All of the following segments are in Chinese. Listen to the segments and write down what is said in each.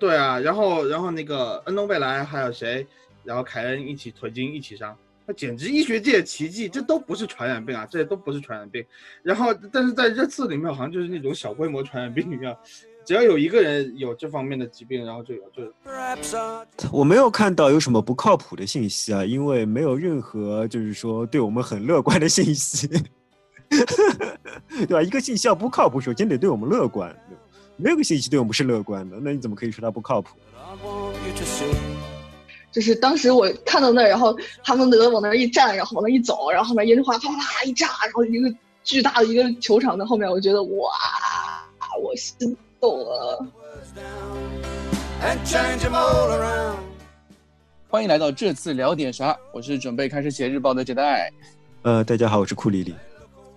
对啊，然后然后那个恩东贝莱还有谁，然后凯恩一起腿筋一起伤，那简直医学界奇迹，这都不是传染病啊，这些都不是传染病。然后但是在热刺里面好像就是那种小规模传染病一样，只要有一个人有这方面的疾病，然后就有就。我没有看到有什么不靠谱的信息啊，因为没有任何就是说对我们很乐观的信息，对吧？一个信息要不靠谱，首先得对我们乐观。对没有个信息对我们是乐观的，那你怎么可以说它不靠谱？就是当时我看到那儿，然后哈蒙德往那儿一站，然后往那儿一走，然后后面烟花啪啪啪一炸，然后一个巨大的一个球场在后面，我觉得哇，我心动了。欢迎来到这次聊点啥？我是准备开始写日报的杰代。呃，大家好，我是库里里。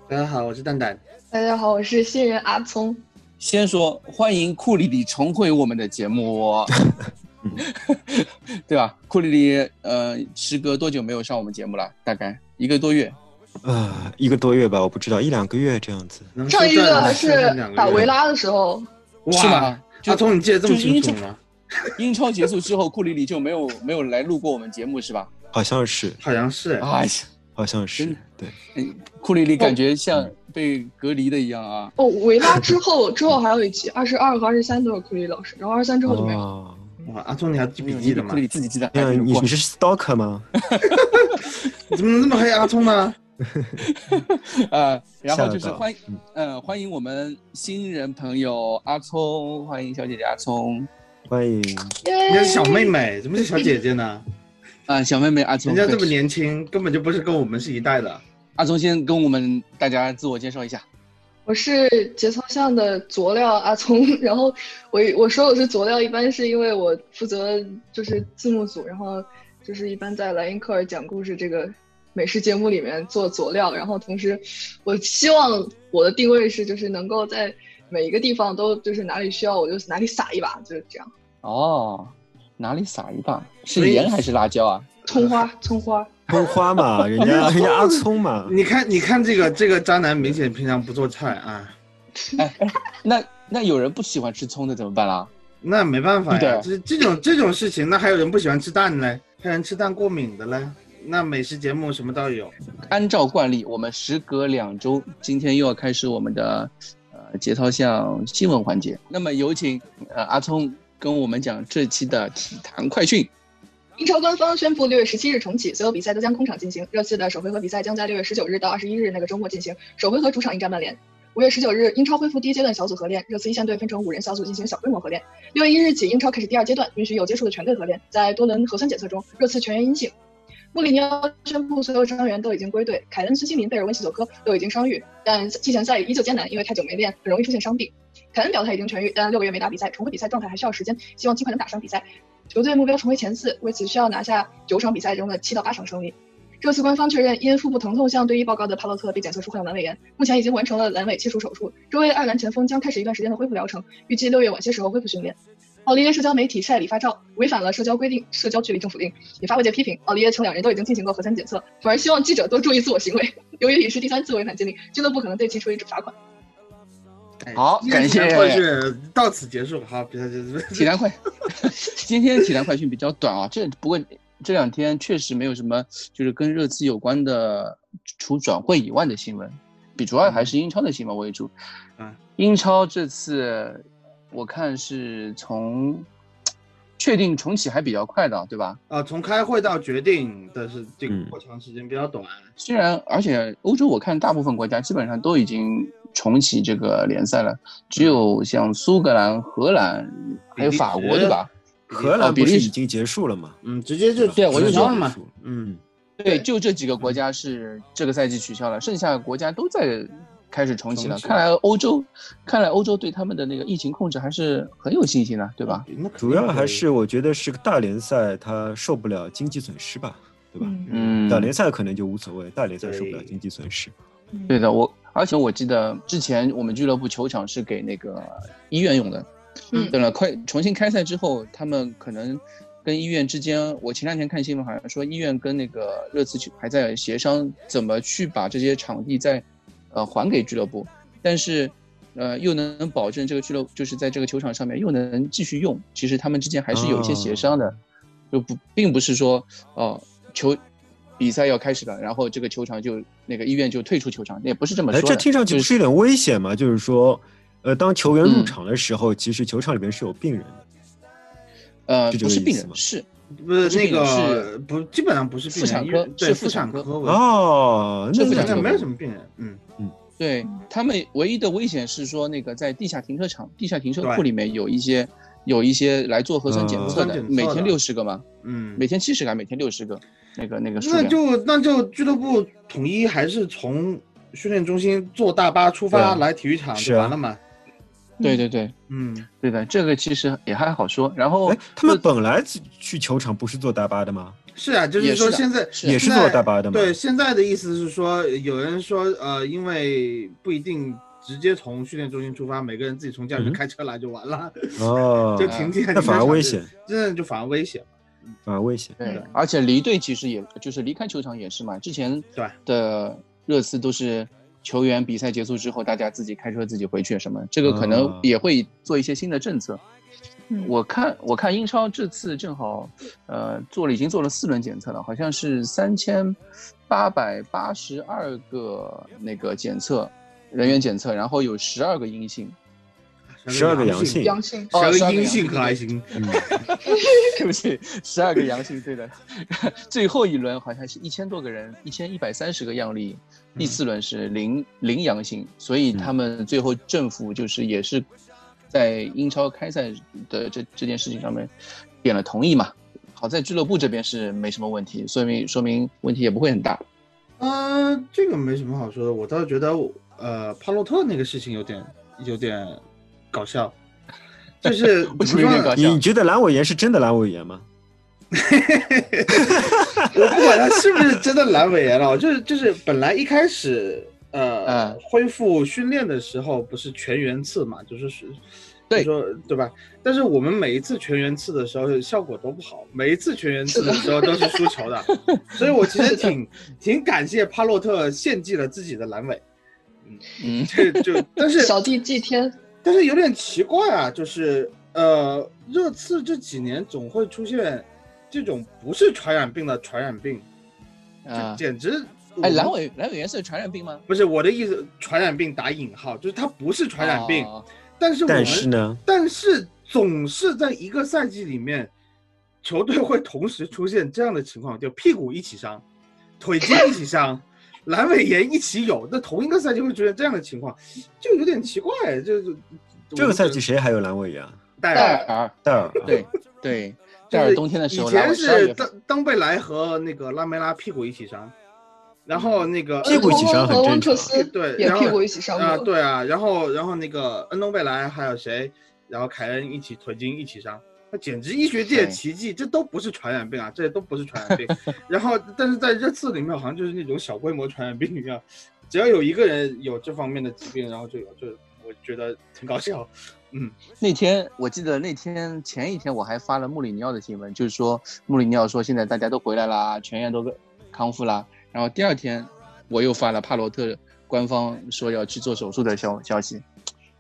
大家好，我是蛋蛋。大家好，我是新人阿聪。先说欢迎库里里重回我们的节目，对吧？库里里，呃，时隔多久没有上我们节目了？大概一个多月，呃，一个多月吧，我不知道，一两个月这样子。上一个是打维拉的时候，是吗？阿聪，你记得这么清楚吗？英超结束之后，库里里就没有没有来录过我们节目，是吧？好像是，好像是，哎呀。好像是对，库里里感觉像被隔离的一样啊。哦，维拉之后 之后还有一期，二十二和二十三都是库里老师，然后二十三之后就没有。哇，阿聪你还记笔记的吗？库里自己记的。你你是 stalker 吗？怎么能那么黑阿聪呢？呃，然后就是欢迎，嗯，欢迎我们新人朋友阿聪，欢迎小姐姐阿聪，欢迎。你是小妹妹，怎么是小姐姐呢？啊，小妹妹阿聪，人家这么年轻，根本就不是跟我们是一代的。阿聪先跟我们大家自我介绍一下，我是节操巷的佐料阿聪。然后我我说我是佐料，一般是因为我负责就是字幕组，然后就是一般在莱茵克尔讲故事这个美食节目里面做佐料。然后同时，我希望我的定位是就是能够在每一个地方都就是哪里需要我就哪里撒一把，就是这样。哦。哪里撒一把？是盐还是辣椒啊？葱花，葱花，葱花嘛，人家人家阿葱嘛。你看，你看这个这个渣男，明显平常不做菜啊。哎，那那有人不喜欢吃葱的怎么办啦？那没办法呀，这这种这种事情，那还有人不喜欢吃蛋嘞？还有人吃蛋过敏的嘞？那美食节目什么都有。按照惯例，我们时隔两周，今天又要开始我们的呃节操向新闻环节。那么有请呃阿聪。跟我们讲这期的体坛快讯。英超官方宣布六月十七日重启，所有比赛都将空场进行。热刺的首回合比赛将在六月十九日到二十一日那个周末进行。首回合主场迎战曼联。五月十九日，英超恢复第一阶段小组合练，热刺一线队分成五人小组进行小规模合练。六月一日起，英超开始第二阶段，允许有接触的全队合练。在多轮核酸检测中，热刺全员阴性。穆里尼奥宣布所有伤员都已经归队，凯恩、孙兴民、贝尔温、西索科都已经伤愈，但季前赛依旧艰难，因为太久没练，很容易出现伤病。凯恩表态已经痊愈，但六个月没打比赛，重回比赛状态还需要时间，希望尽快能打上比赛。球队目标重回前四，为此需要拿下九场比赛中的七到八场胜利。这次官方确认，因腹部疼痛向队医报告的帕洛特被检测出患有阑尾炎，目前已经完成了阑尾切除手术。周围爱尔兰前锋将开始一段时间的恢复疗程，预计六月晚些时候恢复训练。奥利耶社交媒体晒理发照，违反了社交规定，社交距离政府令，引发外界批评。奥利耶称两人都已经进行过核酸检测，反而希望记者多注意自我行为。由于已是第三次违反禁令，俱乐部可能对其处以罚款。好，感谢快讯到此结束。好，比赛结束。体坛快，今天体坛快讯比较短啊。这不过这两天确实没有什么，就是跟热刺有关的，除转会以外的新闻，比主要还是英超的新闻为主。嗯，英超这次我看是从确定重启还比较快的，对吧？啊，从开会到决定的是这个过长时间比较短。虽然而且欧洲我看大部分国家基本上都已经。重启这个联赛了，只有像苏格兰、荷兰还有法国，对吧？荷兰不是已经结束了吗？嗯，直接就对，我就说了嘛。嗯，对，就这几个国家是这个赛季取消了，剩下的国家都在开始重启了。看来欧洲，看来欧洲对他们的那个疫情控制还是很有信心的，对吧？那主要还是我觉得是个大联赛，它受不了经济损失吧，对吧？嗯，小联赛可能就无所谓，大联赛受不了经济损失。对的，我。而且我记得之前我们俱乐部球场是给那个医院用的，嗯，对了快重新开赛之后，他们可能跟医院之间，我前两天看新闻，好像说医院跟那个热刺还在协商怎么去把这些场地再呃还给俱乐部，但是呃又能保证这个俱乐部就是在这个球场上面又能继续用，其实他们之间还是有一些协商的，哦就不并不是说哦、球比赛要开始了，然后这个球场就那个医院就退出球场，也不是这么哎，说的。这听上去不是有点危险吗？就是说，呃，当球员入嗯场的时候，其实球场里面是有病人的。呃是不是病人，是不是那个是不，基本上不是，妇产科对是妇产科哦，那那是妇产科没有什么病人，嗯嗯，对他们唯一的危险是说，那个在地下停车场、地下停车库里面有一些有一些来做核酸检嗯测的，每天的六十个嘛，嗯，每天七十个，每天六十个，那个那个数那。就那就俱乐部统一还是从训练中心坐大巴出发来体育场就完了嘛？对对对嗯，对的，这个其实也还好说。然后哎，他们本来去去球场不是坐大巴的吗？是啊，就是说现在也是坐大巴的吗？对，现在的意思是说，有人说呃，因为不一定直接从训练中心出发，每个人自己从家里开车来就完了，哦 就，停进那反而危险，，真的就反而危险。反而危险。对对，而且离队其实也就是离开球场也是嘛。之前对的热刺都是球员比赛结束之后，大家自己开车自己回去什么，这个可能哦也会做一些新的政策。嗯我看我看英超这次正好，呃，做了已经做了四轮检测了，好像是三千八百八十二个那个检测人员检测，然后有十二个阴性，十二个阳阳性。阳性，十二哦12个个阴性可还行？嗯，对不起，十二个阳性，对的。最后一轮好像是一千多个人，一千一百三十个样例，第四轮是零零阳性，所以他们最后政府就是也是在英超开赛的这这件事情上面点了同意嘛。好在俱乐部这边是没什么问题，说明说明问题也不会很大。呃，这个没什么好说的，我倒是觉得呃，帕洛特那个事情有点有点搞笑，就是为什怎么说呢么有点搞笑你觉得阑尾炎是真的阑尾炎吗？我不管他是不是真的阑尾炎了，就是就是本来一开始呃、嗯恢复训练的时候不是全员次嘛，就是是。对就说对吧？但是我们每一次全员次的时候效果都不好，每一次全员次的时候都是输球的，所以我其实挺挺感谢帕洛特献祭了自己的阑尾，嗯，这就但是小弟祭天，但是有点奇怪啊，就是呃，热刺这几年总会出现这种不是传染病的传染病，啊。这，简直哎，阑尾阑尾炎是传染病吗？不是我的意思，传染病打引号，就是它不是传染病，哦。但是我们但是呢，但是总是在一个赛季里面，球队会同时出现这样的情况，就屁股一起伤，腿筋一起伤，阑尾炎一起有，那同一个赛季会出现这样的情况，就有点奇怪。就就这个赛季谁还有阑尾炎？戴戴尔，戴尔。对对，就是戴尔冬天的时候，以前阑尾12是月份当当贝莱和那个拉梅拉屁股一起伤，然后那个屁股一起伤很正常对，然后也屁股一起伤啊，过。对啊，然后然后那个恩东贝莱还有谁，然后凯恩一起腿筋一起伤，那简直医学界对奇迹，这都不是传染病啊，这些都不是传染病。然后但是在热刺里面好像就是那种小规模传染病一样，只要有一个人有这方面的疾病，然后就有，就我觉得挺搞笑。嗯，那天我记得那天前一天我还发了穆里尼奥的新闻，就是说穆里尼奥说现在大家都回来啦，全员都康复啦。然后第二天我又发了帕罗特官方说要去做手术的消消息。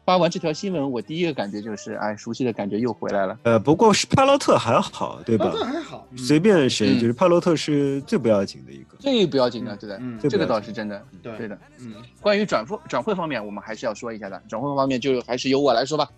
发完这条新闻，我第一个感觉就是，哎，熟悉的感觉又回来了。呃，不过是帕洛特还好，对吧巴？特还好，嗯随便谁，嗯就是帕洛特是最不要紧的一个。最不要紧的，对的，嗯，这个倒是真的，对对的。嗯，关于转会转会方面，我们还是要说一下的。转会方面就还是由我来说吧。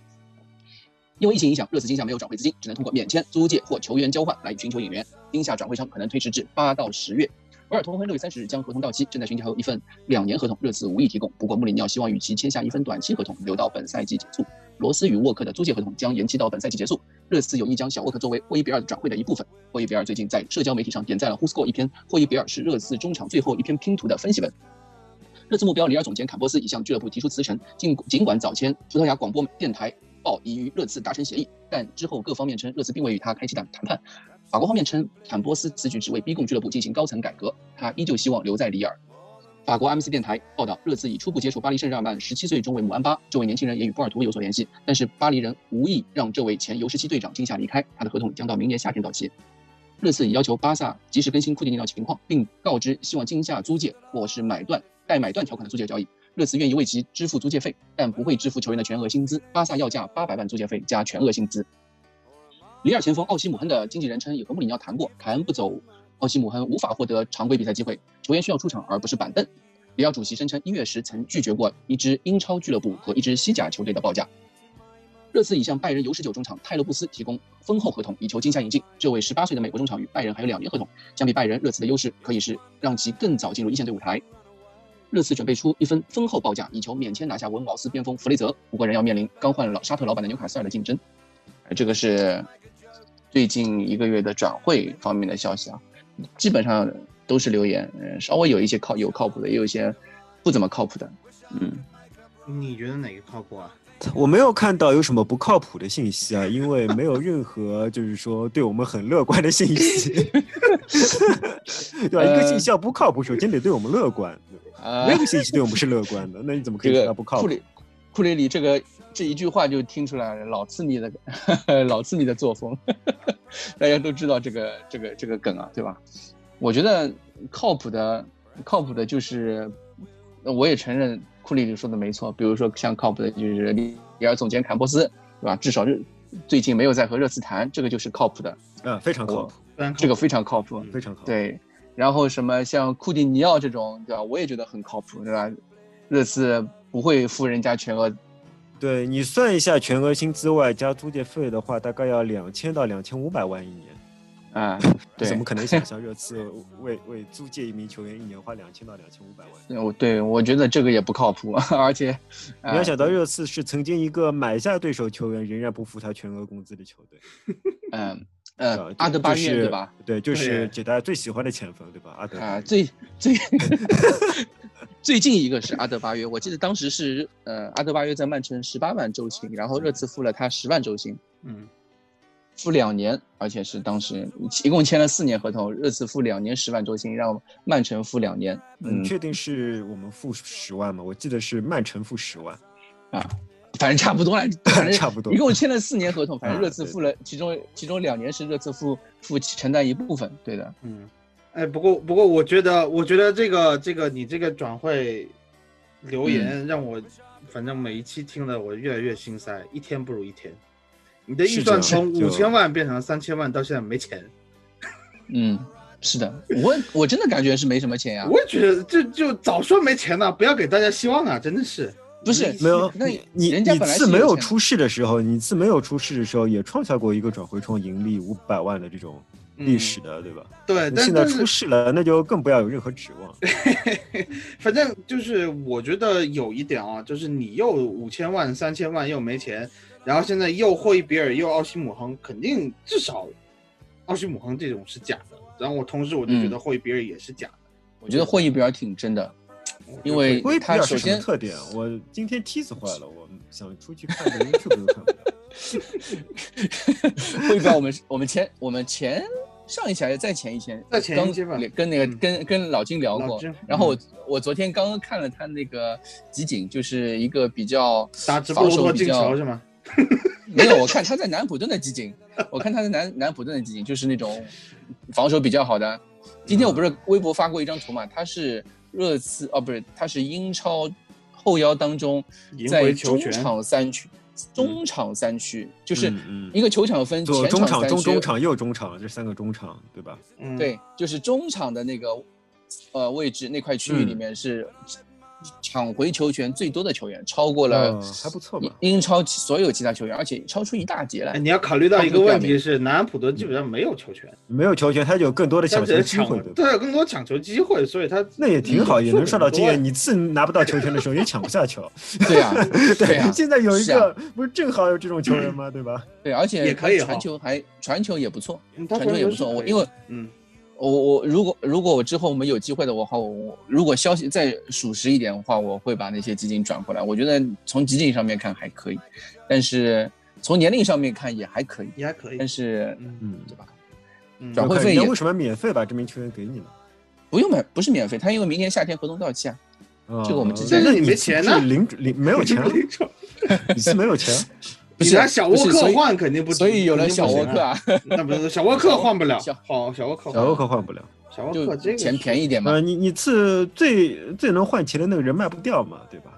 因为疫情影响，热刺今夏没有转会资金，只能通过免签、租借或球员交换来寻求引援。今夏转会窗可能推迟至八到十月。维尔通亨六月三十日将合同到期，正在寻求一份两年合同，热刺无意提供。不过穆里尼奥希望与其签下一份短期合同，留到本赛季结束。罗斯与沃克的租借合同将延期到本赛季结束。热刺有意将小沃克作为霍伊比尔转会的一部分。霍伊比尔最近在社交媒体上点赞了 who's go 一篇霍伊比尔是热刺中场最后一篇拼图的分析文。热刺目标里尔总监坎波斯已向俱乐部提出辞呈，尽尽管早前葡萄牙广播电台报已与热刺达成协议，但之后各方面称热刺并未与他开启谈谈判。法国方面称，坎波斯此举只为逼供俱乐部进行高层改革，他依旧希望留在里尔。法国 MC 电台报道，热刺已初步接触巴黎圣日耳曼17岁中卫姆安巴，这位年轻人也与波尔图有所联系，但是巴黎人无意让这位前 U17 队长今夏离开，他的合同将到明年夏天到期。热刺已要求巴萨及时更新库蒂尼奥情况，并告知希望今夏租借或是买断带买断条款的租借交易。热刺愿意为其支付租借费，但不会支付球员的全额薪资。巴萨要价八百万租借费加全额薪资。里尔前锋奥西姆亨的经纪人称，有和穆里尼奥谈过，凯恩不走，奥西姆亨无法获得常规比赛机会，球员需要出场而不是板凳。里奥主席声称，一月时曾拒绝过一支英超俱乐部和一支西甲球队的报价。热刺已向拜仁 U19 中场泰勒布斯提供丰厚合同，以求今夏引进。这位18岁的美国中场与拜仁还有两年合同，相比拜仁，热刺的优势可以是让其更早进入一线队舞台。热刺准备出一份丰厚报价，以求免签拿下文茅斯边锋弗雷泽，不过仍要面临刚换老沙特老板的纽卡斯尔的竞争。这个是最近一个月的转会方面的消息啊，基本上都是留言，嗯，稍微有一些靠有靠谱的，也有一些不怎么靠谱的，嗯。你觉得哪个靠谱啊？我没有看到有什么不靠谱的信息啊，因为没有任何就是说对我们很乐观的信息，对吧？一个信息要不靠谱，首先得对我们乐观。没有信息对我们是乐观的，那你怎么可以说他不靠谱？库里，库里里这个这一句话就听出来老刺迷的 老刺迷的作风，大家都知道这个这个这个梗啊，对吧？我觉得靠谱的靠谱的就是，我也承认库里里说的没错，比如说像靠谱的就是里尔总监坎波斯，对吧？至少是最近没有在和热刺谈，这个就是靠谱的，嗯，非常靠谱，这个非常靠谱，非常靠谱，对。然后什么像库蒂尼奥这种，对吧？我也觉得很靠谱，对吧？热刺不会付人家全额。对你算一下全额薪资外加租借费的话，大概要两千到两千五百万一年。啊，对，怎么可能想象热刺为 为租借一名球员一年花两千到两千五百万？我对我觉得这个也不靠谱，而且你要想到热刺是曾经一个买下对手球员仍然不付他全额工资的球队。嗯。呃，阿德巴约对吧？对，就是大家最喜欢的前锋对吧？阿德啊，最最最近一个是阿德巴约，我记得当时是呃，阿德巴约在曼城十八万周薪，然后热刺付了他十万周薪，嗯，付两年，而且是当时一共签了四年合同，热刺付两年十万周薪，让曼城付两年。你确定是我们付十万吗？我记得是曼城付十万，啊。反正差不多了，反正 差不多，一共签了四年合同，反正热刺付了，其中其中两年是热刺付付承担一部分，对的，嗯，哎，不过不过我觉得，我觉得这个这个你这个转会留言让我，反正每一期听的我越来越心塞，一天不如一天。你的预算从五千万变成了三千万，到现在没钱。嗯，是的，我我真的感觉是没什么钱呀。我也觉得，就就早说没钱呢，不要给大家希望啊，真的是。不是没有，那你你是没有出事的时候，你自没有出事的时候，也创下过一个转会窗盈利五百万的这种历史的，对吧？对，现在出事了，那就更不要有任何指望。反正就是我觉得有一点啊，就是你又五千万、三千万又没钱，然后现在又霍伊比尔又奥西姆亨，肯定至少奥西姆亨这种是假的。然后我同时我就觉得霍伊比尔也是假的。我觉得霍伊比尔挺真的。因为他首先特点，我今天梯子坏了，我想出去看个 YouTube 都看不了。会不我们我们前我们前上一期还是再前一期，再前一期吧，跟那个跟跟老金聊过。然后我我昨天刚刚看了他那个集锦，就是一个比较防守比较是吗？没有，我看他在南普顿的集锦，我看他在南南普顿的集锦，就是那种防守比较好的。今天我不是微博发过一张图嘛，他是。热刺哦，不是，他是英超后腰当中，在中场三区，中场三区就是一个球场分前中场、中中场、右中场这三个中场，对吧？对，就是中场的那个呃位置那块区域里面是。抢回球权最多的球员，超过了还不错吧？英超所有其他球员，而且超出一大截来。你要考虑到一个问题是，南安普顿基本上没有球权，没有球权，他有更多的抢球机会，对，有更多抢球机会，所以他那也挺好，也能刷到经验。你次拿不到球权的时候，也抢不下球。对呀，对呀。现在有一个不是正好有这种球员吗？对吧？对，而且也可以传球，还传球也不错，传球也不错。我因为嗯。我我如果如果我之后我们有机会的话，我如果消息再属实一点的话，我会把那些基金转过来。我觉得从基金上面看还可以，但是从年龄上面看也还可以，也还可以。但是嗯，对吧？转会费为什么免费把这名球员给你呢？不用买，不是免费，他因为明年夏天合同到期啊。啊这个我们之前但是你你没钱呢零零没有钱了，你是没有钱。不是小沃克换肯定不，所以有了 小沃克，啊，那不是小沃克换不了小，好小沃克小沃克换不了。小沃就克这个钱便宜点嘛呃，。你你次最最能换钱的那个人卖不掉嘛，对吧？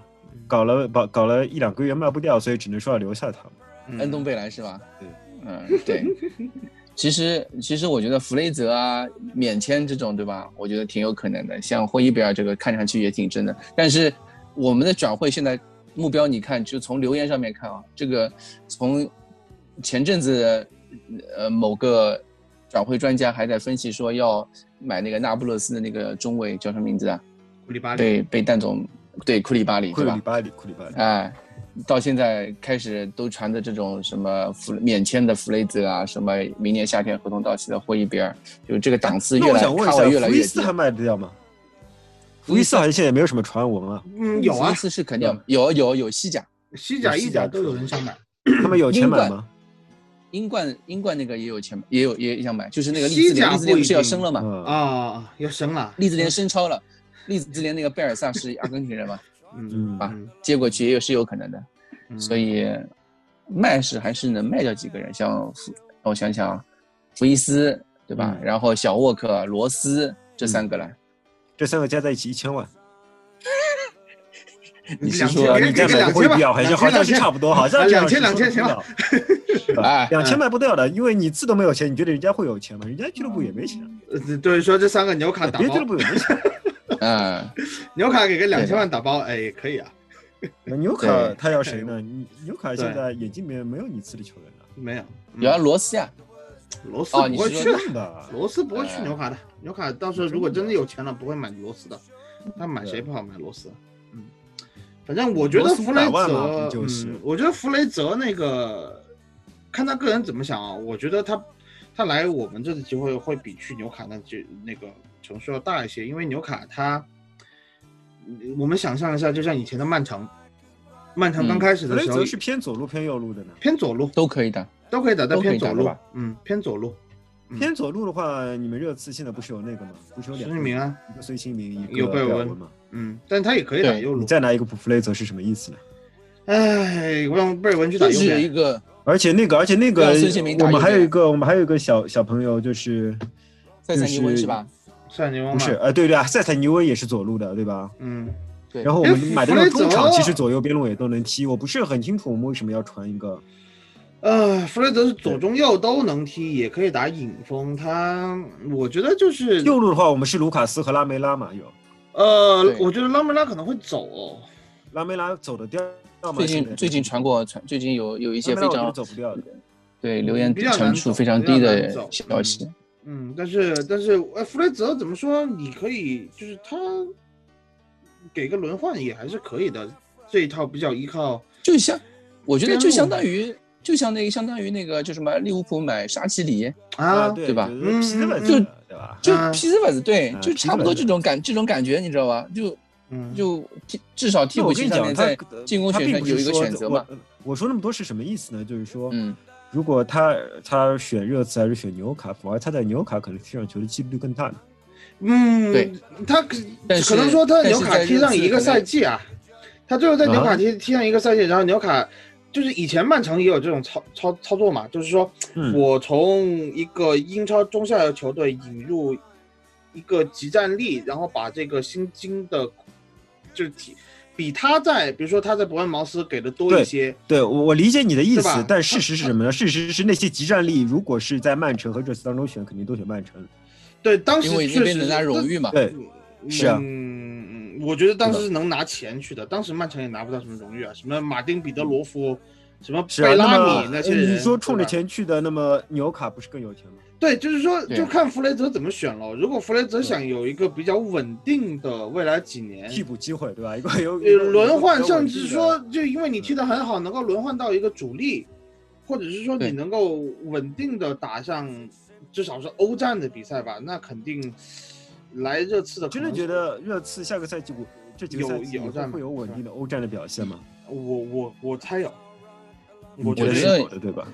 搞了搞搞了一两个月卖不掉，所以只能说要留下他嘛。嗯恩东贝莱是吧？对，嗯，对。其实其实我觉得弗雷泽啊免签这种对吧？我觉得挺有可能的。像霍伊贝尔这个看上去也挺真的，但是我们的转会现在目标你看，就从留言上面看啊，这个从前阵子呃某个转会专家还在分析说要买那个那不勒斯的那个中卫叫什么名字啊？库里巴里，被被蛋总对库里巴里对吧库里？巴里，库里巴里。哎，到现在开始都传的这种什么弗免签的弗雷泽啊，什么明年夏天合同到期的霍伊比尔，就这个档次那越来我想问一下，斯。还卖得掉吗？福伊斯好像现在也没有什么传闻啊，嗯，有啊。福伊，斯是肯定有。有有西甲，西甲、意甲都有人想买。他们有钱买英冠吗？英冠英冠那个也有钱，也有也想买，就是那个利兹联，利兹联不是要升了嘛？嗯，啊，要升了，利兹联升超了，利兹联那个贝尔萨是阿根廷人嘛，嗯嗯。啊嗯接过去也有是有可能的，嗯。所以卖是还是能卖掉几个人，像福，我想想啊，福伊斯对吧？嗯。然后小沃克、罗斯这三个来，这三个加在一起一千万，你是说你再买两千吧个会比较，好像好像是差不多，好像两千两千行了 哎两千卖不掉的，因为你自都没有钱，你觉得人家会有钱吗？人家俱乐部也没钱，呃对，说这三个纽卡打包别的俱乐，部也没钱。嗯，纽卡给个两千万打包，哎，可以啊。纽卡他要谁呢？你纽卡现在眼睛里面没有你次的球员了，没有，嗯有啊罗斯呀，罗斯不会去的，罗斯不会去哎纽卡的。纽卡到时候如果真的有钱了，不会买罗斯的。他买谁不好买罗斯？嗯，反正我觉得弗雷500万嘛泽，就是嗯，我觉得弗雷泽那个，看他个人怎么想啊。我觉得他他来我们这次机会会比去纽卡那就那个城市要大一些，因为纽卡他，嗯我们想象一下，就像以前的曼城，曼城刚嗯开始的时候弗雷泽是偏左路偏右路的呢。偏左路都可以的。都可以打，但都偏左路嗯，偏左路。嗯偏左路的话，你们热刺现在不是有那个吗？不是有两个孙兴民啊，一个孙兴民，一个有贝尔温贝尔温吗？嗯，但他也可以打对右路。你再拿一个普弗雷泽是什么意思呢？哎，我让贝尔文去打就右边。是一个而且那个，而且那个让孙兴民，打我们右还有一个，我们还有一个小小朋友，就是塞塞尼温是吧？塞尼翁嘛不是，呃，对对啊，塞塞尼温也是左路的，对吧？嗯，对，然后我们买的那个中场，弗雷泽其实左右边路也都能踢。我不是很清楚我们为什么要传一个，呃，弗雷泽是左中右都能踢，也可以打影锋。他我觉得就是右路的话，我们是卢卡斯和拉梅拉嘛，有呃，我觉得拉梅拉可能会走哦。拉梅拉走得掉？最近最近传过传，最近有有一些非常走不掉的。对留言比较难陈述走非常低的消息。嗯，但是但是呃，弗雷泽怎么说？你可以就是他给个轮换也还是可以的。这一套比较依靠就像我觉得就相当于就像那个相当于那个就什么利物浦买沙奇里，啊，对对吧就是皮斯本嗯斯对吧？就啊皮斯法子对，啊就差不多这种感这种感觉，你知道吧？就嗯，就替至少替那补席讲，面在进攻选上有一个选择嘛。我我说那么多是什么意思呢？就是说，嗯，如果他他选热刺还是选纽卡，反而他在纽卡可能踢上球的几率更大呢。嗯，对，他可可能说他但纽卡踢上一个赛季啊，他最后在纽卡啊踢踢上一个赛季，然后纽卡就是以前曼城也有这种操操操作嘛，就是说嗯我从一个英超中下游球队引入一个集战力，然后把这个薪金的就是体比他在比如说他在伯恩茅斯给的多一些，对我我理解你的意思，但事实是什么呢？事实是那些集战力，如果是在曼城和热刺当中选，肯定都选曼城。对，当时因为能拿荣誉嘛。对，是啊嗯，我觉得当时是能拿钱去的，当时曼城也拿不到什么荣誉啊，什么马丁彼得罗夫，什么贝拉米那些人，你说冲着，钱去的，那么纽卡不是更有钱吗？对，就是说就看弗雷泽怎么选了。如果弗雷泽想有一个比较稳定的未来几年替补机会对吧？一 个有呃轮换，甚至至说就因为你踢得很好，能够轮换到一个主力，或者是说你能够稳定的打上至少是欧战的比赛吧，那肯定来热刺的真的觉得热刺下个赛季我这几个有赛季以后有会有稳定的欧战的表现吗？我我我猜有，你觉得我觉得是有的对吧？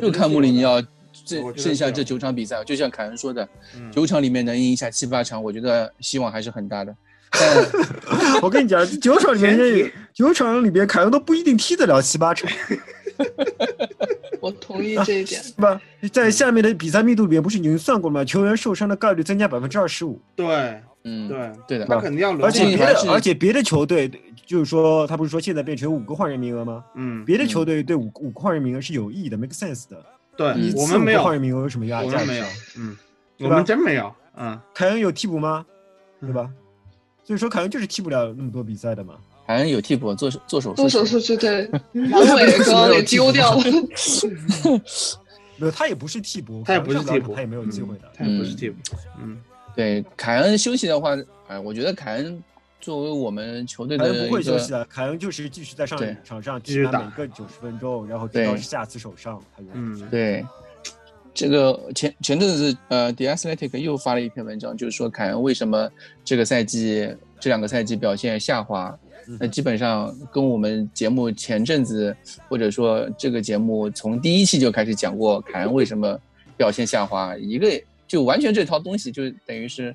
就看穆里尼奥，奥这剩下这九场比赛，就像凯恩说的，嗯九场里面能赢下七八场，我觉得希望还是很大的。但 我跟你讲，九场里面九场里边凯恩都不一定踢得了七八场，我同意这一点。是吧？在下面的比赛密度里面不是已经算过了吗？球员受伤的概率增加百分之二十五，对嗯，对，对的，那肯定要轮而且别的而且别的球队就是说，他不是说现在变成五个换人名额吗？嗯，别的球队对五五个换人名额是有意义的，make sense 的。对我们没有，换人名额有什么压价值我们没有？，嗯，我们真没有，嗯，凯恩有替补吗？对吧？所以说凯恩就是踢不了那么多比赛的嘛。凯恩有替补做做手术，做手术去对，阑尾刚刚给丢掉了。没有，他也不是替补，他也不是替补他也没有机会的。他也不是替补，嗯，对凯恩休息的话，哎，我觉得凯恩作为我们球队凯恩不会休息的，凯恩就是继续在上场上继续打踢满每个九十分钟，然后直到对下次手上。嗯，对。这个前前阵子，呃，The Athletic 又发了一篇文章，就是说凯恩为什么这个赛季这两个赛季表现下滑。那基本上跟我们节目前阵子，或者说这个节目从第一期就开始讲过凯恩为什么表现下滑，一个就完全这套东西，就等于是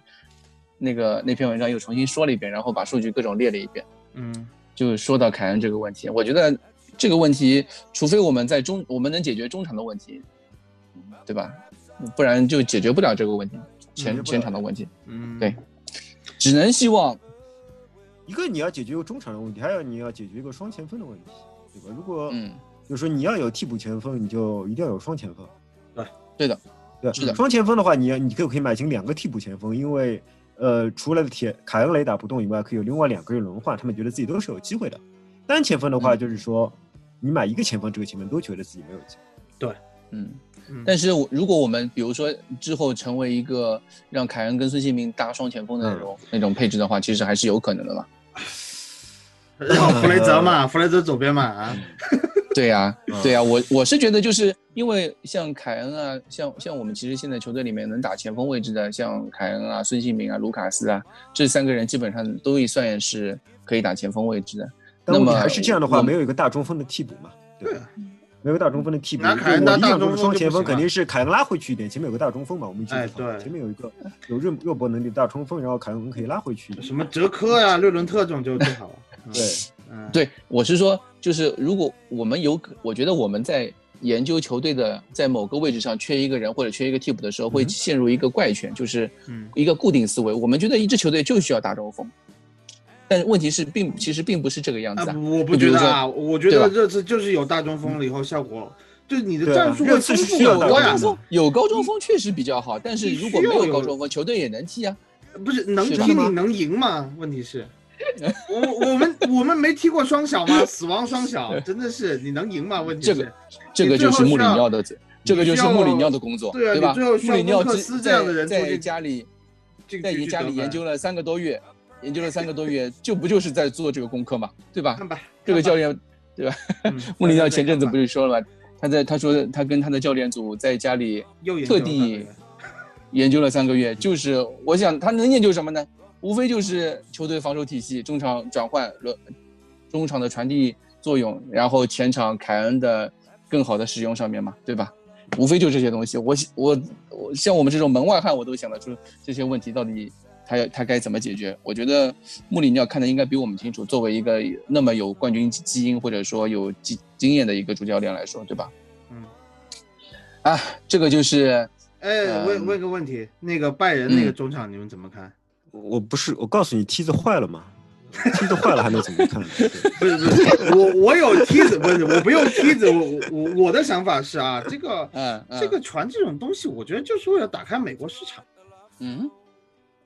那个那篇文章又重新说了一遍，然后把数据各种列了一遍，嗯，就说到凯恩这个问题。我觉得这个问题，除非我们在中我们能解决中场的问题，对吧？不然就解决不了这个问题，前前场的问题，嗯，对只能希望一个你要解决一个中场的问题，还有你要解决一个双前锋的问题，对吧？如果嗯，就是说你要有替补前锋，你就一定要有双前锋。对对的，对，是的双前锋的话，你要你可以可以买进两个替补前锋，因为呃，除了铁凯恩雷打不动以外，可以有另外两个人轮换，他们觉得自己都是有机会的。单前锋的话，嗯就是说你买一个前锋，这个前锋都觉得自己没有机会。对。嗯，但是我如果我们比如说之后成为一个让凯恩跟孙兴民搭双前锋的那种、那种配置的话，其实还是有可能的嘛。然 后弗雷泽嘛，弗雷泽左边嘛，啊，对呀、嗯 对呀、我我是觉得就是因为像凯恩啊，像像我们其实现在球队里面能打前锋位置的，像凯恩啊、孙兴民啊、卢卡斯啊，这三个人基本上都算是可以打前锋位置的。那么还是这样的话，没有一个大中锋的替补嘛，对吧？没有个大中锋的替补，那凯恩当我理想大中锋双前锋肯定是凯恩拉回去一点，前面有个大中锋嘛，我们一起哎对。前面有一个有肉肉搏能力的大中锋，然后凯恩可以拉回去。什么哲科呀、略伦特这种就最好 对，嗯，对，我是说，就是如果我们有可，我觉得我们在研究球队的在某个位置上缺一个人或者缺一个替补的时候，会嗯陷入一个怪圈，就是嗯。一个固定思维。我们觉得一支球队就需要大中锋，但是问题是并其实并不是这个样子啊，啊。我不觉得啊，我觉得这次就是有大中锋了以后效果，就是你的战术会丰富多呀锋，有高中锋确实比较好，但是如果没有高中锋，球队也能踢啊。不是能踢你能赢吗？问题是，我我们我们没踢过双小吗？死亡双小真的是你能赢吗？问题是，这个这个就是穆里尼奥的，这个就是穆里尼奥的工作，对啊吧？最后穆里尼奥克斯这样的人在在家里在你家里研究了三个多月，研究了三个多月，就不就是在做这个功课嘛，对吧？看吧，这个教练，对吧？嗯 穆里尼奥前阵子不是说了吗？他在他说他跟他的教练组在家里特地研究了三个月，就是我想他能研究什么呢？无非就是球队防守体系、中场转换、轮中场的传递作用，然后前场凯恩的更好的使用上面嘛，对吧？无非就这些东西。我我我像我们这种门外汉，我都想得出这些问题到底他要他该怎么解决。我觉得穆里尼奥看的应该比我们清楚。作为一个那么有冠军基因或者说有经经验的一个主教练来说，对吧？嗯，啊，这个就是哎，问嗯问个问题，那个拜仁那个嗯中场你们怎么看？我不是，我告诉你，梯子坏了吗，梯子坏了还能怎么看 不是不是，我我有梯子，不是我不用梯子，我我我的想法是啊，这个嗯嗯这个船这种东西，我觉得就是为了打开美国市场。嗯，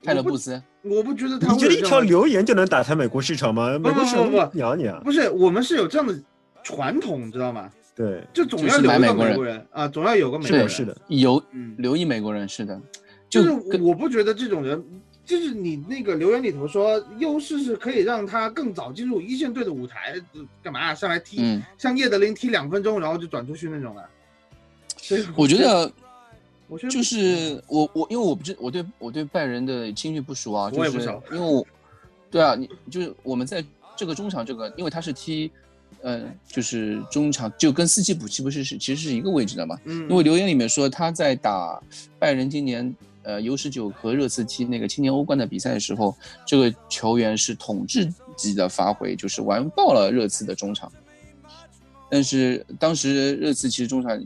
泰勒布斯，我不觉得他你觉得一条留言就能打开美国市场吗？美国市场不不不鸟你啊！不是我们是有这样的传统，知道吗？对，就总要留一个美国人啊，总要有个美国人。是的，有嗯，留意美国人是的，就就是我不觉得这种人，就是你那个留言里头说优势是可以让他更早进入一线队的舞台，呃干嘛、上来踢，嗯，像叶德林踢两分钟然后就转出去那种的。所以我觉得我觉得就是我我因为我不知我对我对拜仁的青训不熟啊，就是我也不熟因为我对啊，你就是我们在这个中场这个，因为他是踢嗯，就是中场就跟斯基普奇不是是其实是一个位置的嘛？嗯，因为留言里面说他在打拜仁今年呃 U 十九和热刺踢那个青年欧冠的比赛的时候，这个球员是统治级的发挥，就是完爆了热刺的中场。但是当时热刺其实中场，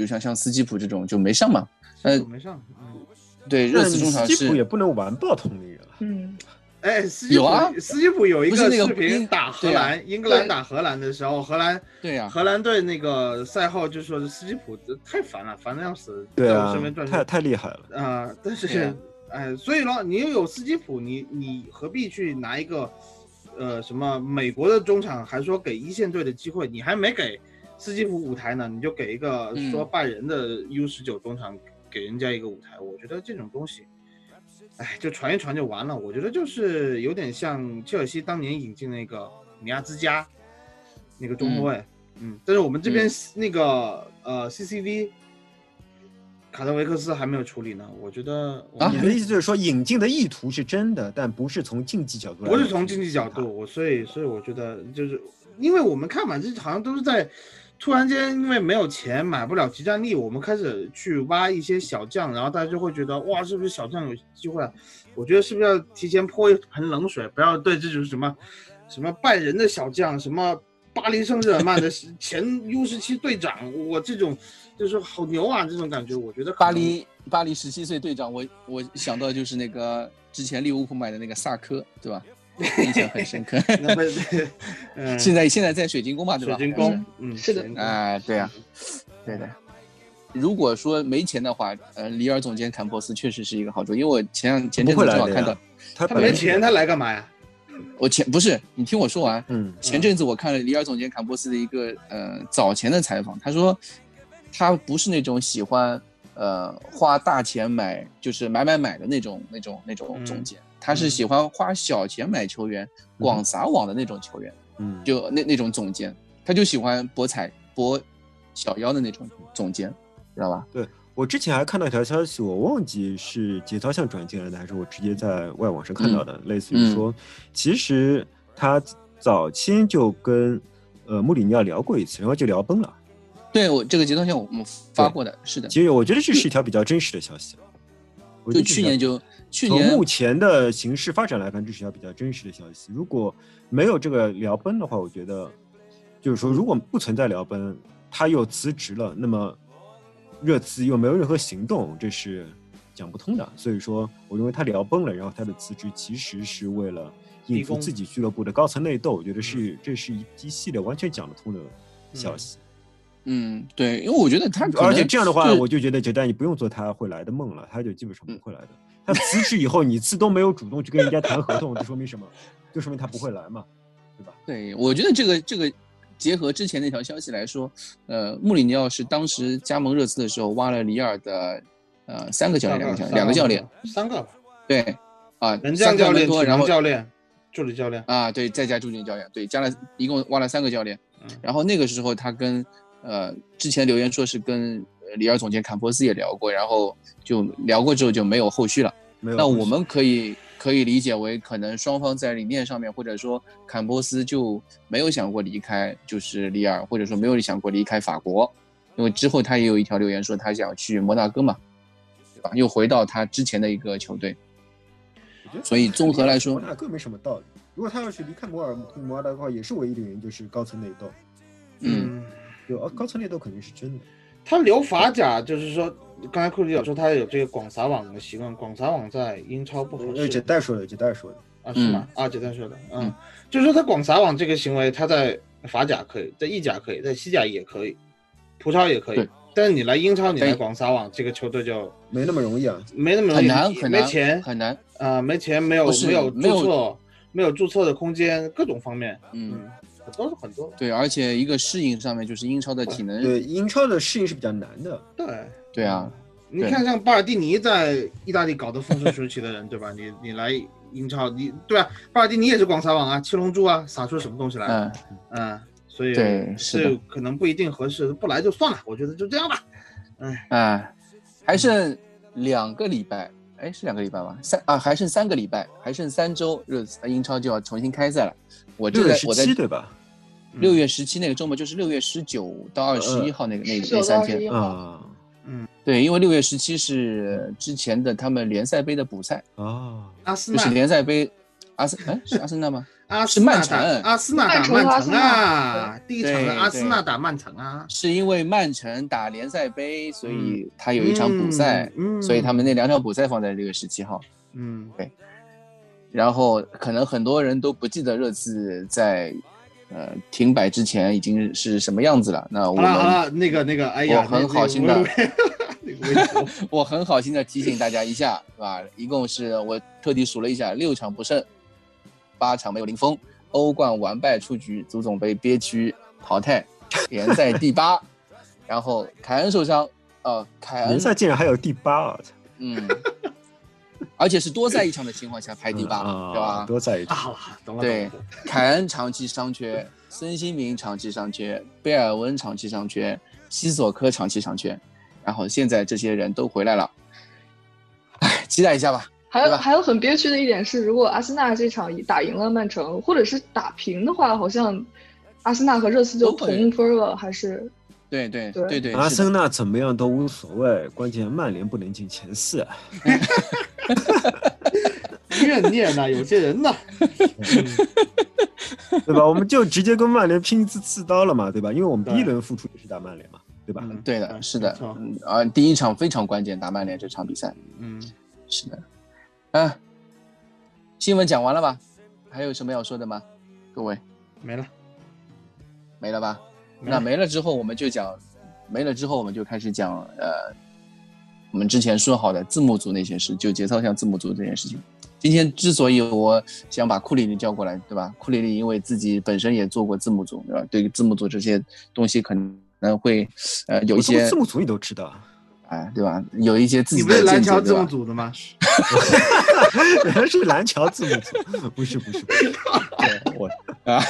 比如像像斯基普这种就没上嘛。呃，没上。嗯，对，热刺中场斯基普也不能完爆同龄人了。嗯，哎，斯基普有啊斯基普有一个视频打荷兰，英格兰打荷兰的时候，荷兰对呀、荷兰队那个赛后就说斯基普太烦了，烦的要死，对啊在我身边，转太圈太厉害了。啊、但是哎，所以咯，你又有斯基普，你你何必去拿一个呃什么美国的中场，还说给一线队的机会，你还没给斯基普舞台呢，你就给一个嗯说拜仁的 U 十九中场给人家一个舞台，我觉得这种东西。哎，就传一传就完了。我觉得就是有点像切尔西当年引进那个米亚兹加那个中后卫，嗯但是我们这边那个、呃 CCV 卡特维克斯还没有处理呢。我觉得我啊你的意思就是说，引进的意图是真的，但不是从竞技角度来。不是从竞技角度，。我所以所以我觉得就是因为我们看嘛，这好像都是在突然间因为没有钱买不了集战力，我们开始去挖一些小将，然后大家就会觉得哇，是不是小将有机会啊？我觉得是不是要提前泼一盆冷水，不要对这种什么什么拜仁的小将，什么巴黎圣日耳曼的前 U 十七队长，我这种就是好牛啊这种感觉，我觉得巴黎巴黎十七岁队长，我我想到就是那个之前利物浦买的那个萨科，对吧？印象很深刻。嗯，现在现在在水晶宫嘛，对吧？水晶宫，嗯，是的哎，对啊、对的。如果说没钱的话，呃，里尔总监坎波斯确实是一个好主意，因为我前两前阵子正好看到，他他没钱，他来干嘛呀？我前不是你听我说完，嗯，前阵子我看了里尔总监坎波斯的一个呃早前的采访，他说他不是那种喜欢呃花大钱买就是买买买的那种那种那种嗯总监，他是喜欢花小钱买球员，广撒网的那种球员，嗯，就那那种总监，他就喜欢博彩博小妖的那种总监，知道吧？对我之前还看到一条消息，我忘记是节操向转进来的，还是我直接在外网上看到的，类似于说，其实他早期就跟呃穆里尼奥聊过一次，然后就聊崩了。对我这个节奏线我们发过的，是的，其实我觉得这是一条比较真实的消息。就去年就去年从目前的形势发展来看，这是条比较真实的消息。如果没有这个聊崩的话，我觉得就是说，如果不存在聊崩，他又辞职了，那么热刺又没有任何行动，这是讲不通的。所以说，我认为他聊崩了，然后他的辞职其实是为了应付自己俱乐部的高层内斗。我觉得是这是一一系列完全讲得通的消息。嗯对，因为我觉得他可而且这样的话，我就觉得杰丹你不用做他会来的梦了，他就基本上不嗯会来的。他辞职以后，你自都没有主动去跟人家谈合同，这说明什么？就说明他不会来嘛，对吧？对，我觉得这个这个结合之前那条消息来说，呃，穆里尼奥是当时加盟热刺的时候挖了里尔的呃三个教练，两个教练，两个教练，，三个吧，对，啊，门三个将教练、然后教练、助理教练，啊，对，再加助理教练，对，加了一共挖了三个教练。嗯然后那个时候他跟呃之前留言说是跟呃里尔总监坎波斯也聊过，然后就聊过之后就没有后续了。没有。那我们可以可以理解为，可能双方在理念上面，或者说坎波斯就没有想过离开，就是里尔，或者说没有想过离开法国，因为之后他也有一条留言说他想去摩纳哥嘛，对吧？又回到他之前的一个球队。所以综合来说摩纳哥没什么道理。如果他要去离开摩尔摩纳哥的话，也是唯一的原因就是高层内斗。嗯，有啊，高层内斗肯定是真的。他留法甲，就是说，刚才库里有说他有这个广撒网的习惯，广撒网在英超不合呃，姐适代说的，姐代说的。啊，是吗？啊，简代说的，嗯嗯，就是说他广撒网这个行为，他在法甲可以，在意甲可以，在西甲也可以，葡超也可以，但是你来英超，你来广撒网，这个球队就没那么容易啊。没那么容易，很难很难没钱很难。啊，没钱，没有没有没有注册，没有注册的空间，各种方面，嗯，嗯，很多很多，对，而且一个适应上面就是英超的体能，对，英超的适应是比较难的。对。对啊，你看，像巴尔蒂尼在意大利搞得风生水起的人，对吧？你你来英超，你对吧？巴尔蒂尼也是广撒网啊，七龙珠啊，撒出什么东西来？嗯，嗯，所以对是可能不一定合适，不来就算了，我觉得就这样吧。哎，还剩两个礼拜，哎，是两个礼拜吗？三啊，还剩三个礼拜，还剩三周，热英超就要重新开赛了。我这六月十在我在对吧？六月十七那个周末就是六月十九到二十一号那个那那三天。21号啊对，因为六月十七是之前的他们联赛杯的补赛，啊，就是阿森纳，联赛杯。阿森哎是阿森纳吗？是阿斯曼城。阿斯纳打曼城啊，第一场的阿森对纳打曼城啊，是因为曼城打联赛杯，所以他有一场补赛，嗯，嗯。所以他们那两场补赛放在六月十七号。嗯。对。然后可能很多人都不记得热刺在呃停摆之前已经是什么样子了。那我好了好们了，那个那个，哎呀，我很好心的，我很好心的提醒大家一下，是吧？一共是我特地数了一下，六场不胜，八场没有零封，欧冠完败出局，足总杯憋屈淘汰，联赛第八，然后凯恩受伤，呃，凯恩联赛竟然还有第八啊！嗯，而且是多赛一场的情况下排第八，啊对吧？多赛一啊，场，懂了，对凯恩长期伤缺，孙兴民长期伤缺，贝尔温长期伤缺，西索科长期伤缺，然后现在这些人都回来了，哎，期待一下吧。还有还有很憋屈的一点是，如果阿森纳这场打赢了曼城，或者是打平的话，好像阿森纳和热刺就同分了，还是对对对对对，阿森纳怎么样都无所谓，关键曼联不能进前四。怨念呐，有些人呐，对吧？我们就直接跟曼联拼一次刺刀了嘛，对吧？因为我们第一轮付出也是打曼联嘛，对吧？嗯对的，是的，嗯啊，第一场非常关键，打曼联这场比赛，嗯，是的，啊，新闻讲完了吧？还有什么要说的吗？各位没了，没了吧？没了那没了之后，我们就讲，没了之后，我们就开始讲，呃，我们之前说好的字幕组那些事，就节操像字幕组这件事情。今天之所以我想把库里里叫过来，对吧？库里里因为自己本身也做过字幕组，对吧？对于字幕组这些东西可能会，呃，有一些字幕组你都知道，哎，对吧？有一些自己你不是蓝桥字幕？组的吗？原来 是蓝桥字幕组，不是不是不是，对我 啊，